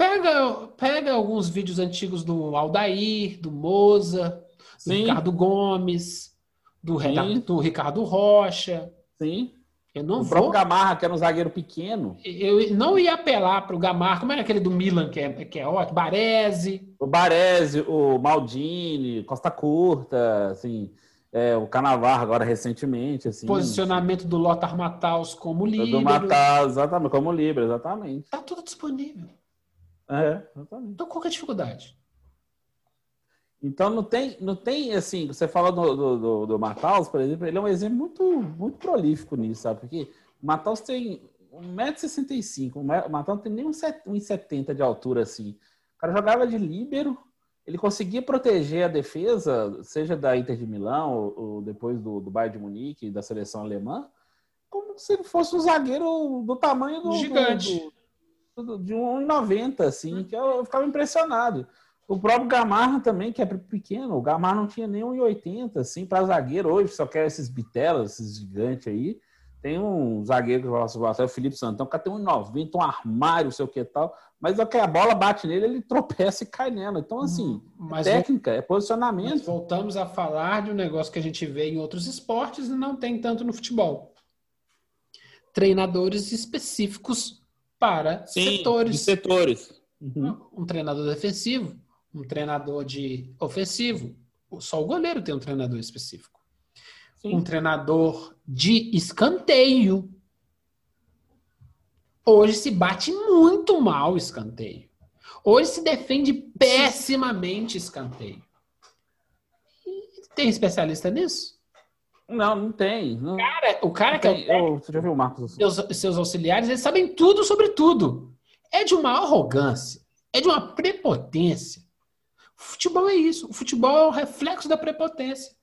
Pega, pega alguns vídeos antigos do Aldair, do Moza, do Sim. Ricardo Gomes, do, do Ricardo Rocha. Sim. Eu não o vou. próprio Gamarra, que era um zagueiro pequeno. Eu não ia apelar para o Gamarra. Como era aquele do Milan, que é, que é ótimo? Baresi. O Baresi, o Maldini, Costa Curta, assim. É, o Canavarro agora recentemente. Assim, Posicionamento do Lothar Matthaus como líder. Do Matthaus, exatamente, como líder, exatamente. Tá tudo disponível. É, exatamente. Então qual que é a dificuldade? Então não tem, não tem assim, você fala do, do, do, do Mataus, por exemplo, ele é um exemplo muito, muito prolífico nisso, sabe? Porque o Mataus tem 1,65m, o Mataus não tem nem 1,70m de altura assim. O cara jogava de líbero, ele conseguia proteger a defesa, seja da Inter de Milão ou, ou depois do, do Bayern de Munique, da seleção alemã, como se ele fosse um zagueiro do tamanho do. Gigante. Do, do, de 1,90, assim, que eu, ficava impressionado. O próprio Gamarra também, que é pequeno. O Gamarra não tinha nem 1,80, assim, para zagueiro. Hoje só quer esses bitelas, esses gigantes aí. Tem um zagueiro que eu gosto, é o Felipe Santão, que tem um 90, um armário, sei o que tal. Mas é que a bola bate nele, ele tropeça e cai nela. Então, assim, Mas é técnica, é posicionamento. Voltamos a falar de um negócio que a gente vê em outros esportes e não tem tanto no futebol. Treinadores específicos para Sim, setores. De setores. Uhum. Um treinador defensivo, um treinador de ofensivo. Só o goleiro tem um treinador específico. Sim. Um treinador de escanteio. Hoje se bate muito mal escanteio. Hoje se defende pessimamente escanteio. E tem especialista nisso? Não, não tem. Não. Cara, o cara que tem, é o, você já viu o Marcos? Seus, seus auxiliares, eles sabem tudo sobre tudo. É de uma arrogância, é de uma prepotência. O futebol é isso. O futebol é o reflexo da prepotência.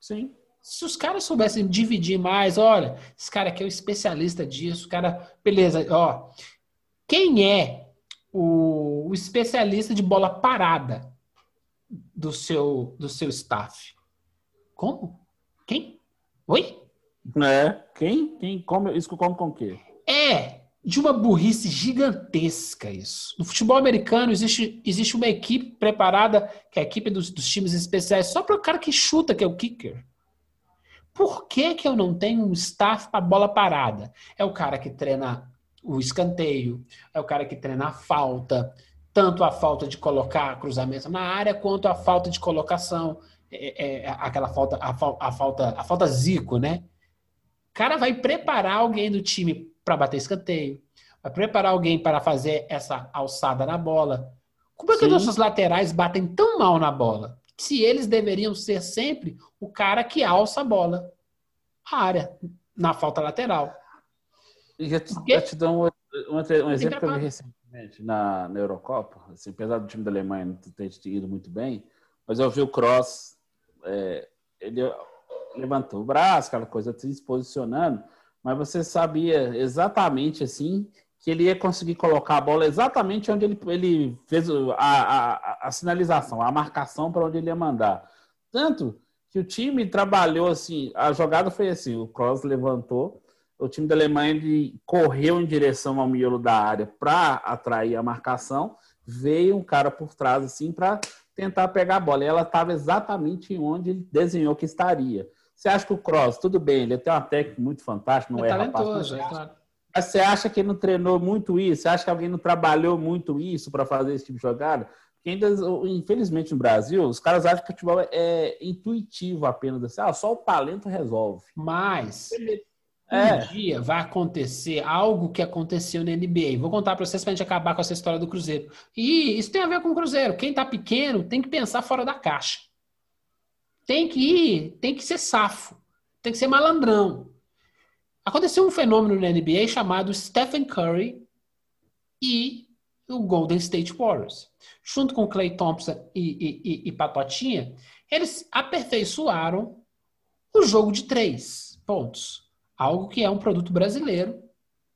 Sim. Se os caras soubessem dividir mais, olha, esse cara aqui é o especialista disso, cara, beleza, ó. Quem é o, o especialista de bola parada do seu do seu staff? Como? Quem? Oi? É, quem? Quem come isso come com o quê? É de uma burrice gigantesca isso. No futebol americano existe, existe uma equipe preparada, que é a equipe dos, dos times especiais, só para o cara que chuta, que é o kicker. Por que, que eu não tenho um staff para bola parada? É o cara que treina o escanteio, é o cara que treina a falta, tanto a falta de colocar cruzamento na área, quanto a falta de colocação, é, é, aquela falta, a, a, falta, a falta zico, né? O cara vai preparar alguém do time para bater escanteio, vai preparar alguém para fazer essa alçada na bola. Como é que Sim. nossos laterais batem tão mal na bola? se eles deveriam ser sempre o cara que alça a bola a área, na falta lateral. E já te, já te dou um, um, um exemplo que eu vi recentemente na, na Eurocopa, assim, apesar do time da Alemanha não ter ido muito bem, mas eu vi o Cross, é, ele levantou o braço, aquela coisa se posicionando, mas você sabia exatamente assim que ele ia conseguir colocar a bola exatamente onde ele, ele fez a, a, a sinalização, a marcação para onde ele ia mandar. Tanto que o time trabalhou assim, a jogada foi assim, o Kroos levantou, o time da Alemanha ele correu em direção ao miolo da área para atrair a marcação, veio um cara por trás assim para tentar pegar a bola. E ela estava exatamente onde ele desenhou que estaria. Você acha que o Kroos, tudo bem, ele tem uma técnica muito fantástica, não é, é talentoso, é claro mas você acha que ele não treinou muito isso? Você acha que alguém não trabalhou muito isso para fazer esse tipo de jogada? Porque ainda, infelizmente, no Brasil, os caras acham que o futebol é intuitivo apenas. Assim, ah, só o talento resolve. Mas é. um dia vai acontecer algo que aconteceu na NBA. Vou contar para vocês para a gente acabar com essa história do Cruzeiro. E isso tem a ver com o Cruzeiro. Quem está pequeno tem que pensar fora da caixa. Tem que ir, tem que ser safo. Tem que ser malandrão. Aconteceu um fenômeno na NBA chamado Stephen Curry e o Golden State Warriors. Junto com Clay Thompson e, e, e Patotinha, eles aperfeiçoaram o jogo de três pontos. Algo que é um produto brasileiro,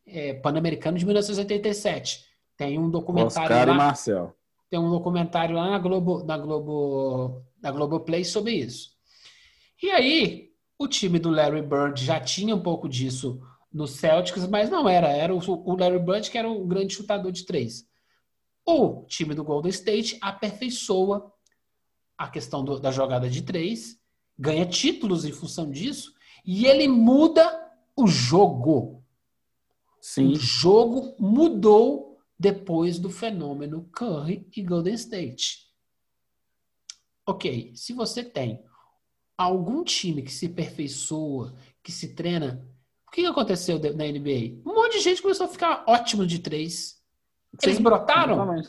é, pan-americano de 1987. Tem um documentário Oscar lá. E Marcel. Tem um documentário lá na Globo, na Globo, na Globoplay sobre isso. E aí, o time do Larry Bird já tinha um pouco disso no Celtics, mas não era. Era o Larry Bird que era um grande chutador de três. O time do Golden State aperfeiçoa a questão do, da jogada de três, ganha títulos em função disso, e ele muda o jogo. Sim. O jogo mudou depois do fenômeno Curry e Golden State. Ok, se você tem algum time que se aperfeiçoa, que se treina. O que aconteceu na NBA? Um monte de gente começou a ficar ótimo de três. Eles Sim, brotaram?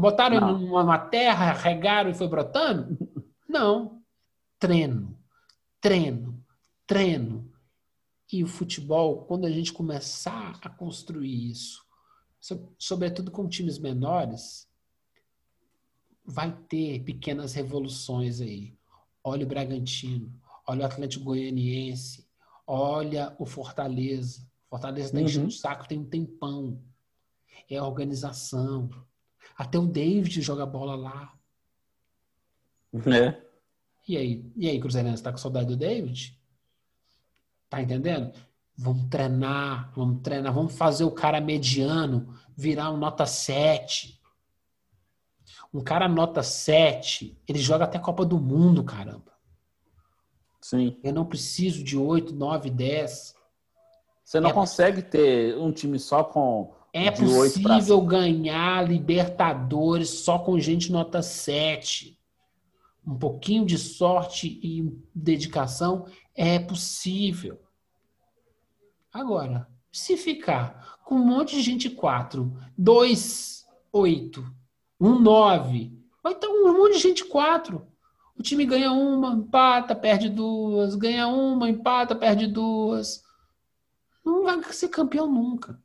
Botaram Não. numa terra, regaram e foi brotando? Não. Treino, treino, treino. E o futebol, quando a gente começar a construir isso, sobretudo com times menores, vai ter pequenas revoluções aí olha o Bragantino, olha o Atlético Goianiense, Olha o Fortaleza. Fortaleza está enchendo uhum. o saco tem um tempão. É organização. Até o David joga bola lá. É. E aí? E aí, Cruzeirense, tá com saudade do David? Tá entendendo? Vamos treinar, vamos treinar, vamos fazer o cara mediano virar um nota 7. Um cara nota 7, ele joga até Copa do Mundo, caramba. Sim. Eu não preciso de 8, 9, 10. Você não é consegue ter um time só com. É possível ganhar Libertadores só com gente nota 7. Um pouquinho de sorte e dedicação é possível. Agora, se ficar com um monte de gente 4, 2, 8, 1, 9, vai ter um monte de gente 4. O time ganha uma, empata, perde duas, ganha uma, empata, perde duas. Não vai ser campeão nunca.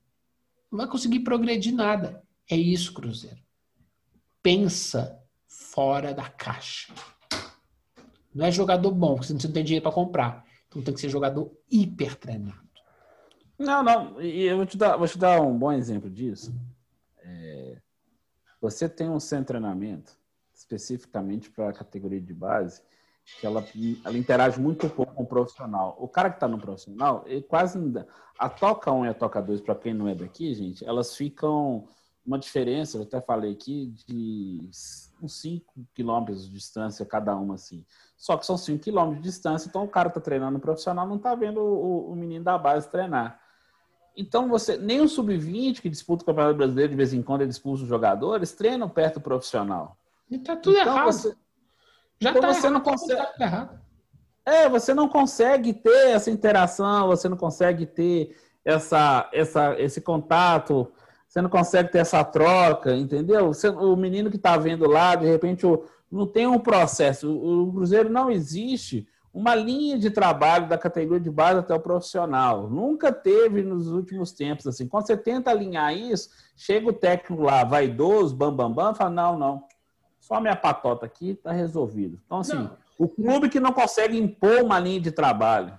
Não vai conseguir progredir nada. É isso, Cruzeiro. Pensa fora da caixa. Não é jogador bom, porque você não tem dinheiro para comprar. Então tem que ser jogador hiper treinado. Não, não. E eu vou te dar, vou te dar um bom exemplo disso. É, você tem um centro de treinamento especificamente para a categoria de base, que ela, ela interage muito pouco com o profissional. O cara que está no profissional, ele quase a toca 1 e a toca 2, para quem não é daqui, gente, elas ficam uma diferença, eu até falei aqui, de uns 5 quilômetros de distância cada uma, assim. Só que são 5 quilômetros de distância, então o cara está treinando profissional, não está vendo o, o menino da base treinar. Então, você nem o sub-20 que disputa o Campeonato Brasileiro de vez em quando ele expulsa os jogadores, treinam perto do profissional. E tá tudo então, errado. Você, Já então tá você errado, não consegue. Tá errado. É, você não consegue ter essa interação, você não consegue ter essa, essa, esse contato, você não consegue ter essa troca, entendeu? Você, o menino que está vendo lá, de repente, o, não tem um processo. O, o Cruzeiro não existe uma linha de trabalho da categoria de base até o profissional. Nunca teve nos últimos tempos assim. Quando você tenta alinhar isso, chega o técnico lá, vaidoso, bam bam bam, fala não, não. Só minha patota aqui está resolvido. Então assim, não. o clube que não consegue impor uma linha de trabalho.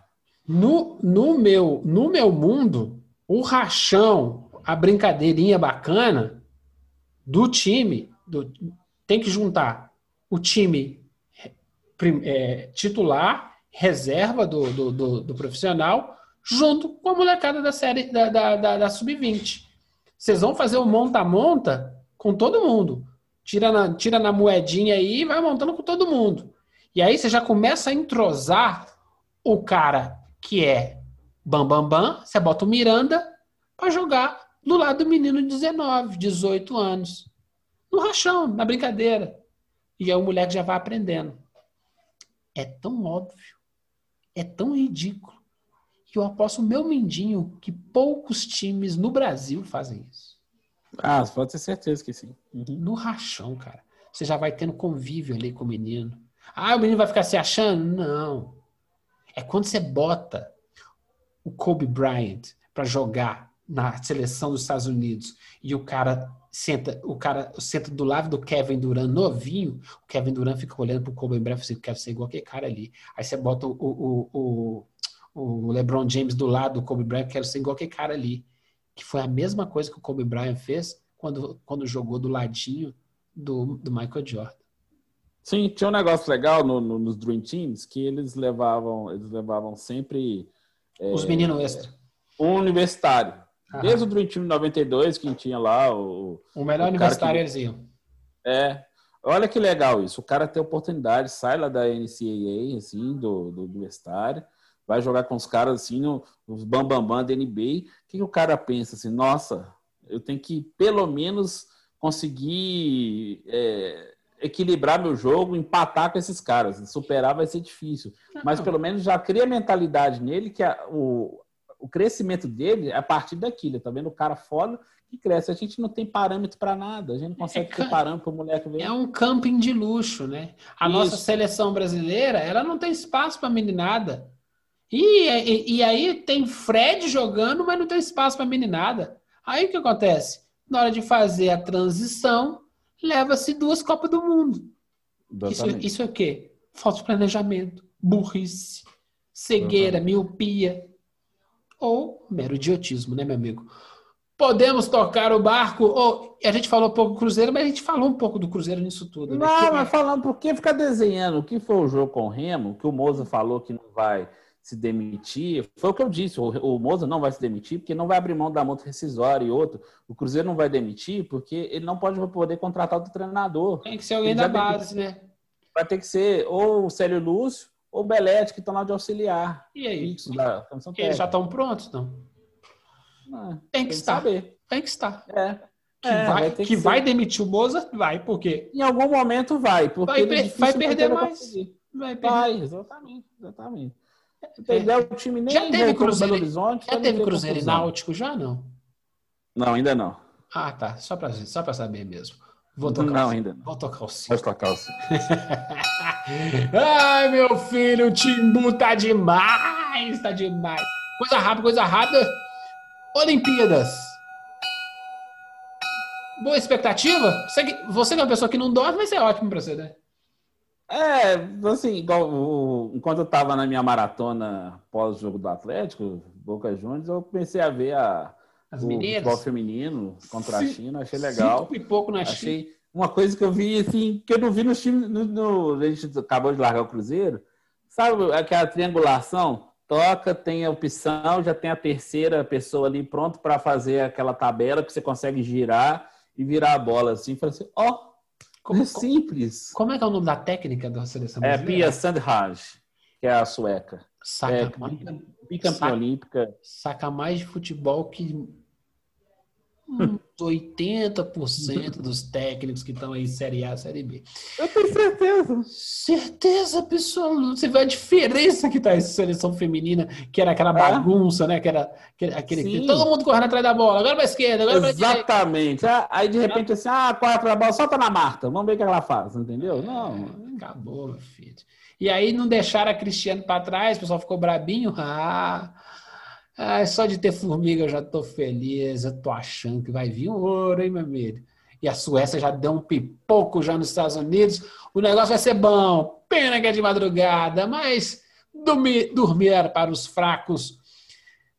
No, no meu no meu mundo, o rachão, a brincadeirinha bacana do time, do, tem que juntar o time é, titular, reserva do, do, do, do, profissional, junto com a molecada da série da, da, da, da sub-20. Vocês vão fazer o monta-monta com todo mundo. Tira na, tira na moedinha aí e vai montando com todo mundo. E aí você já começa a entrosar o cara que é bam, bam, bam, você bota o Miranda para jogar do lado do menino de 19, 18 anos. No rachão, na brincadeira. E aí o moleque já vai aprendendo é tão óbvio, é tão ridículo, que eu aposto o meu mindinho que poucos times no Brasil fazem isso. Ah, pode ter certeza que sim. Uhum. No rachão, cara. Você já vai tendo convívio ali com o menino. Ah, o menino vai ficar se achando? Não. É quando você bota o Kobe Bryant para jogar na seleção dos Estados Unidos e o cara senta, o cara senta do lado do Kevin Durant novinho, o Kevin Durant fica olhando pro Kobe Bryant e fala assim, quero ser igual aquele cara ali. Aí você bota o, o, o, o LeBron James do lado do Kobe Bryant, quero ser igual aquele cara ali. Que foi a mesma coisa que o Kobe Bryant fez quando, quando jogou do ladinho do, do Michael Jordan. Sim, tinha um negócio legal no, no, nos Dream Teams que eles levavam, eles levavam sempre os é, meninos extra. Um universitário. Desde o Dream Team 92, que tinha lá o. O melhor o universitário que... iam. É. Olha que legal isso. O cara tem oportunidade, sai lá da NCAA, assim, do, do universitário, vai jogar com os caras assim, no, nos bambambam bam, bam da NBA. O que, que o cara pensa assim? Nossa, eu tenho que pelo menos conseguir é, equilibrar meu jogo, empatar com esses caras. Superar vai ser difícil. Mas pelo menos já cria mentalidade nele que a, o, o crescimento dele é a partir daquilo. Tá vendo o cara foda que cresce. A gente não tem parâmetro para nada. A gente não consegue é, ter parâmetro para o moleque ver. É um camping de luxo, né? A Isso. nossa seleção brasileira, ela não tem espaço para meninada. E, e, e, aí tem Fred jogando, mas não tem espaço para meninada. Aí o que acontece? Na hora de fazer a transição, leva-se duas Copas do Mundo. Isso, isso, é o quê? Falta de planejamento, burrice, cegueira, miopia. Ou mero idiotismo, né, meu amigo? Podemos tocar o barco. Oh, a gente falou um pouco do Cruzeiro, mas a gente falou um pouco do Cruzeiro nisso tudo. Né? Não, mas falando, por que ficar desenhando? O que foi o jogo com o Remo, que o Moza falou que não vai se demitir. Foi o que eu disse: o, o Moza não vai se demitir porque não vai abrir mão da multa rescisória e outro. O Cruzeiro não vai demitir porque ele não pode poder contratar outro treinador. Tem que ser alguém da base, né? Vai ter que ser ou o Célio Lúcio ou o Belete, que estão lá de auxiliar. E aí? Da Eles já estão prontos, não? Ah, tem que tem estar. Saber. Tem que estar. É. Que, é, vai, vai que, que vai demitir o Moza, vai, porque. Em algum momento vai, porque vai, per vai perder mais. Vai, perder. vai, exatamente, exatamente. É. o time nem já teve Cruzeiro, Horizonte, já teve Cruzeiro e Náutico já não? Não, ainda não. Ah, tá. Só para só pra saber mesmo. Vou tocar não, ainda não. Vou tocar o sino. Pode tocar o sino. Ai, meu filho, o Timbu tá demais, tá demais. Coisa rápida, coisa rápida. Olimpíadas. Boa expectativa? Você, você que é uma pessoa que não dorme, vai ser ótimo pra você, né? É, assim, igual, o, enquanto eu tava na minha maratona pós-jogo do Atlético, Boca Juniors, eu comecei a ver a, As o meninas. futebol feminino contra a China, achei legal. Cinco e pouco na achei China. Uma coisa que eu vi, assim, que eu não vi no time, no, no, a gente acabou de largar o Cruzeiro, sabe aquela triangulação? toca, tem a opção, já tem a terceira pessoa ali pronto para fazer aquela tabela que você consegue girar e virar a bola assim. Fala assim, ó, oh, como é simples. Como é que é o nome da técnica da seleção é brasileira? É Pia Sandhage, que é a sueca. Saca é, bicampeã olímpica. Saca mais de futebol que uns 80% dos técnicos que estão aí Série A, Série B. Eu tenho certeza. Certeza absoluta. Você vê a diferença que tá essa seleção feminina, que era aquela é. bagunça, né? Que era aquele, aquele todo mundo correndo atrás da bola, agora pra esquerda, agora Exatamente. pra direita. Aí de repente assim, ah, corre atrás da bola, solta na Marta, vamos ver o que ela faz, entendeu? Não. Acabou, meu filho. E aí não deixaram a Cristiano para trás, o pessoal ficou brabinho. Ah, ah, só de ter formiga eu já tô feliz, eu tô achando que vai vir um ouro, hein, meu amigo? E a Suécia já deu um pipoco já nos Estados Unidos. O negócio vai ser bom. Pena que é de madrugada, mas dormir, dormir para os fracos.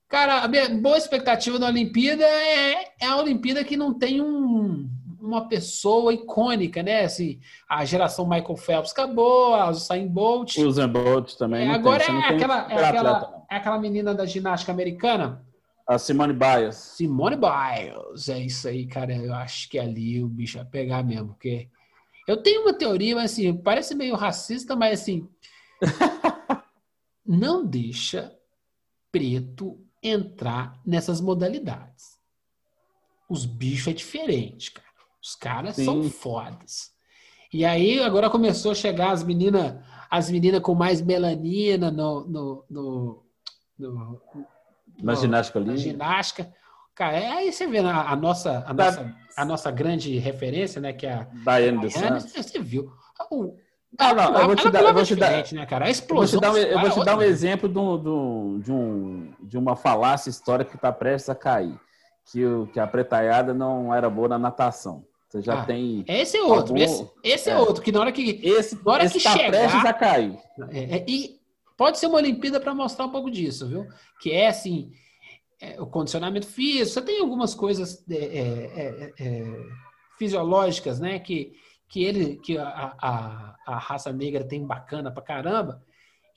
Cara, a minha boa expectativa da Olimpíada é, é a Olimpíada que não tem um, uma pessoa icônica, né? Assim, a geração Michael Phelps acabou, a Usain Bolt. O Usain Bolt também. É, agora é aquela, é, aquela, é aquela menina da ginástica americana. A Simone Biles. Simone Biles, é isso aí, cara. Eu acho que ali o bicho vai pegar mesmo, porque eu tenho uma teoria, mas assim, parece meio racista, mas assim, não deixa preto entrar nessas modalidades. Os bichos é diferente, cara. Os caras Sim. são fodas. E aí agora começou a chegar as meninas, as meninas com mais melanina no, no, no, no na ginástica ali. Na ginástica. Cara, é, aí você vê a, a nossa, a, da... nossa, a nossa grande referência, né? Que é a Daiane dos Santos. Você viu. O, não, não, eu vou te dar, eu vou te dar, né, cara? A explosão. Eu vou te dar um, vou te dar um exemplo de, um, de, um, de uma falácia histórica que está prestes a cair. Que, que a pretaiada não era boa na natação. Você já ah, tem. Esse é outro. Algum... Esse, esse é. é. outro, que na hora que. Esse, na hora esse que tá chegar, prestes a cair. É, é, e pode ser uma Olimpíada para mostrar um pouco disso, viu? Que é assim. É, o condicionamento físico, você tem algumas coisas é, é, fisiológicas, né? Que, que ele, que a, a, a, raça negra tem bacana pra caramba.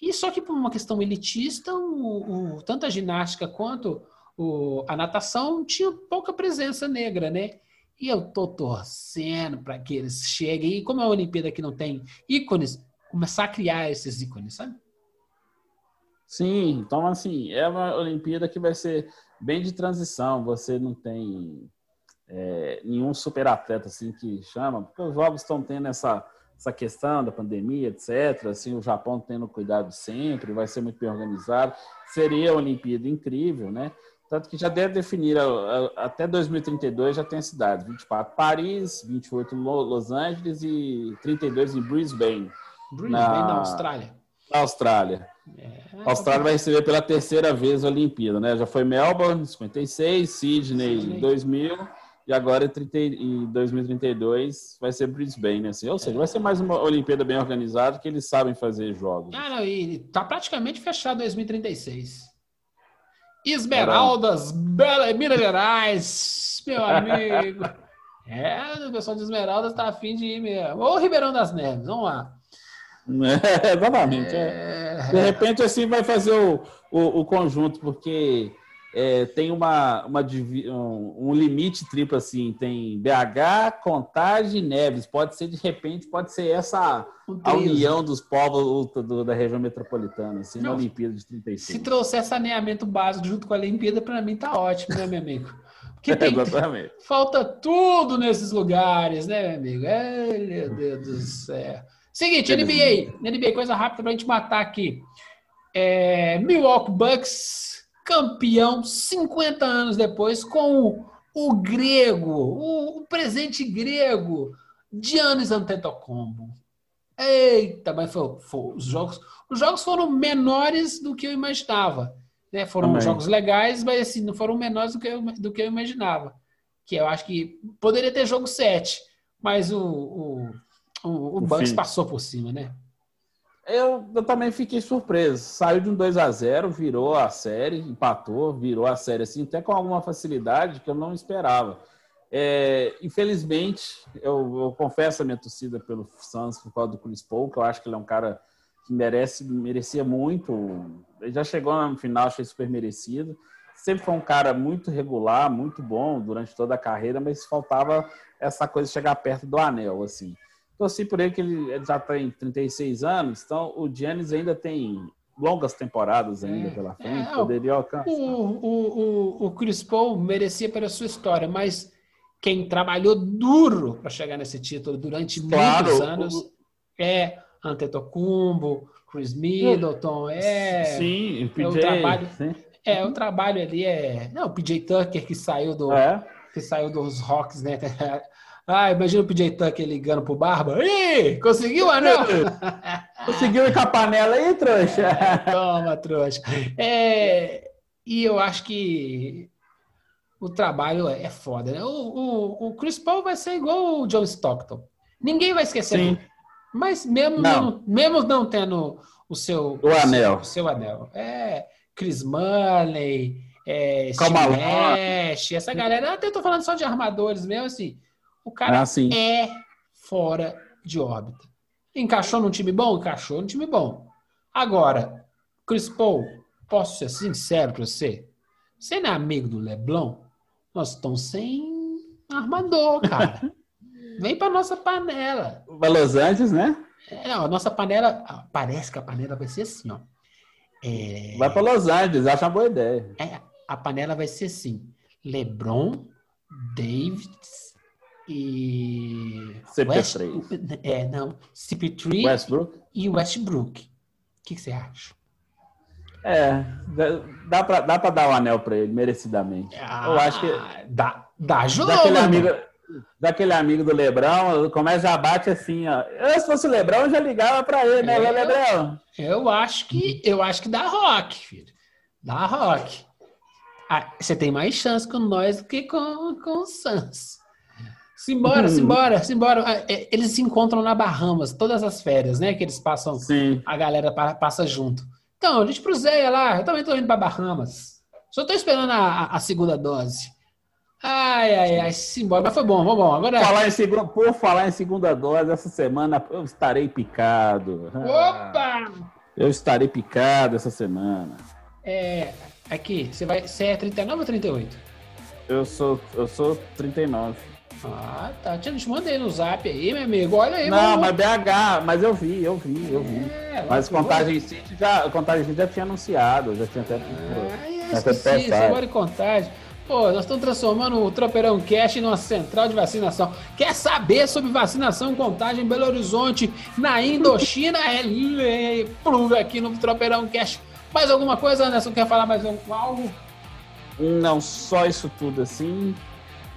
E só que por uma questão elitista, o, o tanto a ginástica quanto o, a natação tinha pouca presença negra, né? E eu tô torcendo para que eles cheguem. E como é uma Olimpíada que não tem ícones, começar a criar esses ícones, sabe? Sim, então assim, é uma Olimpíada que vai ser bem de transição. Você não tem é, nenhum super atleta assim que chama, porque os jogos estão tendo essa, essa questão da pandemia, etc. Assim, o Japão tendo cuidado sempre, vai ser muito bem organizado. Seria uma Olimpíada incrível, né? Tanto que já deve definir, até 2032 já tem a cidade, 24 Paris, 28 Los Angeles e 32 em Brisbane. Brisbane, na, na Austrália. Na Austrália. É, a Austrália vai receber pela terceira vez a Olimpíada, né? Já foi Melbourne, 56, Sydney, Sydney. 2000 e agora em 2032 vai ser Brisbane, assim. Ou seja, vai ser mais uma Olimpíada bem organizada que eles sabem fazer jogos. Ah, não, e tá praticamente fechado 2036. Esmeraldas, Bela, Minas Gerais, meu amigo. É, o pessoal de Esmeraldas tá afim de ir mesmo. Ou Ribeirão das Neves, vamos lá. É, exatamente. É. De repente, assim, vai fazer o, o, o conjunto, porque é, tem uma, uma, um, um limite triplo assim, tem BH, Contagem Neves. Pode ser de repente, pode ser essa a união dos povos do, da região metropolitana, assim, Não, na Olimpíada de 35. Se trouxer saneamento básico junto com a Olimpíada, para mim tá ótimo, né, meu amigo? Porque tem, Exatamente. falta tudo nesses lugares, né, meu amigo? Ai, meu Deus do céu. Seguinte, NBA, NBA, coisa rápida pra gente matar aqui. É, Milwaukee Bucks, campeão 50 anos depois, com o, o grego, o, o, presente grego, Giannis Antetokounmpo. Eita, mas foi, foi, os, jogos, os jogos foram menores do que eu imaginava. Né? Foram Amém. jogos legais, mas assim, não foram menores do que, eu, do que eu imaginava. Que eu acho que poderia ter jogo 7, mas o, o, o, o Bucks passou por cima, né? Eu, eu, também fiquei surpreso. Saiu de um 2 a 0 virou a série, empatou, virou a série assim, até com alguma facilidade que eu não esperava. É, infelizmente, eu, eu, confesso a minha torcida pelo Suns por causa do Chris Paul, que eu acho que ele é um cara que merece, merecia muito. Ele já chegou no final, achei super merecido. Sempre foi um cara muito regular, muito bom durante toda a carreira, mas faltava essa coisa de chegar perto do anel, assim. Torci por ele que ele já tem 36 anos, então o Giannis ainda tem longas temporadas ainda é, pela frente, é, poderia alcançar. O, o, o, o Chris Paul merecia pela sua história, mas quem trabalhou duro para chegar nesse título durante claro, muitos anos o... é Antetokounmpo, Chris Middleton, é, sim, o PJ, é o trabalho, sim. é o trabalho ali é, não, o PJ Tucker que saiu do é. que saiu dos Rocks, né? Ah, imagina o PJ Tucker ligando pro Barba. Ih, conseguiu o anel? conseguiu ir com a panela aí, trouxa? É, toma, trouxa. É, e eu acho que o trabalho é foda, né? O, o, o Chris Paul vai ser igual o John Stockton. Ninguém vai esquecer. Sim. Mas mesmo não. não. mesmo não tendo o seu o anel, o seu anel, é Chris Money, é Steve Nash, essa galera. Até tô falando só de armadores mesmo, assim. O cara ah, é fora de órbita. Encaixou num time bom? Encaixou num time bom. Agora, Chris Paul, posso ser sincero para você? Você não é amigo do Leblon? Nós estamos sem armador, cara. Vem para nossa panela. Vai Los Angeles, né? É, a nossa panela. Ah, parece que a panela vai ser assim, ó. É... Vai para Los Angeles, acho uma boa ideia. É, a panela vai ser assim: LeBron, Davis, e. CP3. é, não. CP3 Westbrook. e Westbrook. O que, que você acha? É, dá pra, dá pra dar o um anel pra ele, merecidamente. Ah, eu acho que. Dá, dá jogo. Daquele amigo, daquele amigo do Lebrão, começa já bate assim, ó. Eu, se fosse o Lebrão, eu já ligava pra ele, né, eu, Lebrão? Eu acho que eu acho que dá rock, filho. Dá rock. Ah, você tem mais chance com nós do que com, com o Sans. Simbora, uhum. simbora, simbora. Ah, é, eles se encontram na Bahamas, todas as férias, né? Que eles passam, Sim. a galera passa junto. Então, a gente cruzeia lá, eu também tô indo pra Bahamas. Só tô esperando a, a segunda dose. Ai, ai, ai, simbora. Mas foi bom, foi bom. Agora... Falar em segunda, por falar em segunda dose, essa semana eu estarei picado. Opa! Eu estarei picado essa semana. É, aqui, você vai, você é 39 ou 38? Eu sou, eu sou 39. Ah, tá. Te mandei no zap aí, meu amigo. Olha aí, Não, mas BH, mas eu vi, eu vi, eu vi. É, mas Contagem City já, Contagem City já tinha anunciado, já tinha até. Ah, é, esqueci, agora em Contagem. Pô, nós estamos transformando o Tropeirão Cash numa central de vacinação. Quer saber sobre vacinação em contagem em Belo Horizonte, na Indochina? é, pluga aqui no Tropeirão Cash. Mais alguma coisa, Anderson? Quer falar mais algo? Não, só isso tudo assim.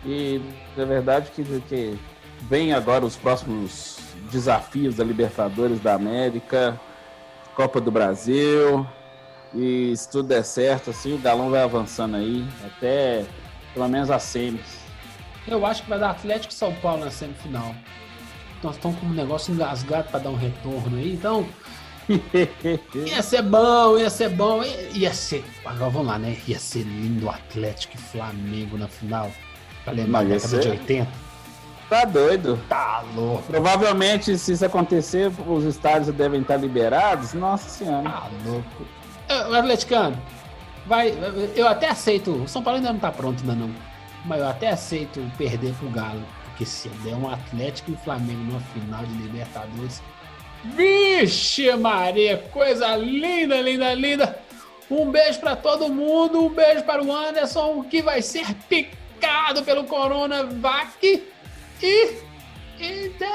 E é verdade que, que vem agora os próximos desafios da Libertadores da América, Copa do Brasil. E se tudo der certo, assim, o Galão vai avançando aí, até pelo menos a semis. Eu acho que vai dar Atlético e São Paulo na semifinal. Nós estamos com um negócio engasgado para dar um retorno aí, então ia ser bom, ia ser bom. Ia ser. Agora vamos lá, né? Ia ser lindo Atlético e Flamengo na final. Da década de 80. Tá doido. Tá louco. Provavelmente, se isso acontecer, os estádios devem estar liberados. Nossa Senhora. Tá louco. O Atleticano, vai. Eu até aceito. O São Paulo ainda não tá pronto, ainda não. Mas eu até aceito perder pro Galo. Porque se der um Atlético e Flamengo numa final de Libertadores. Vixe, Maria, coisa linda, linda, linda. Um beijo para todo mundo, um beijo para o Anderson, que vai ser atacado pelo Coronavac e. Inter!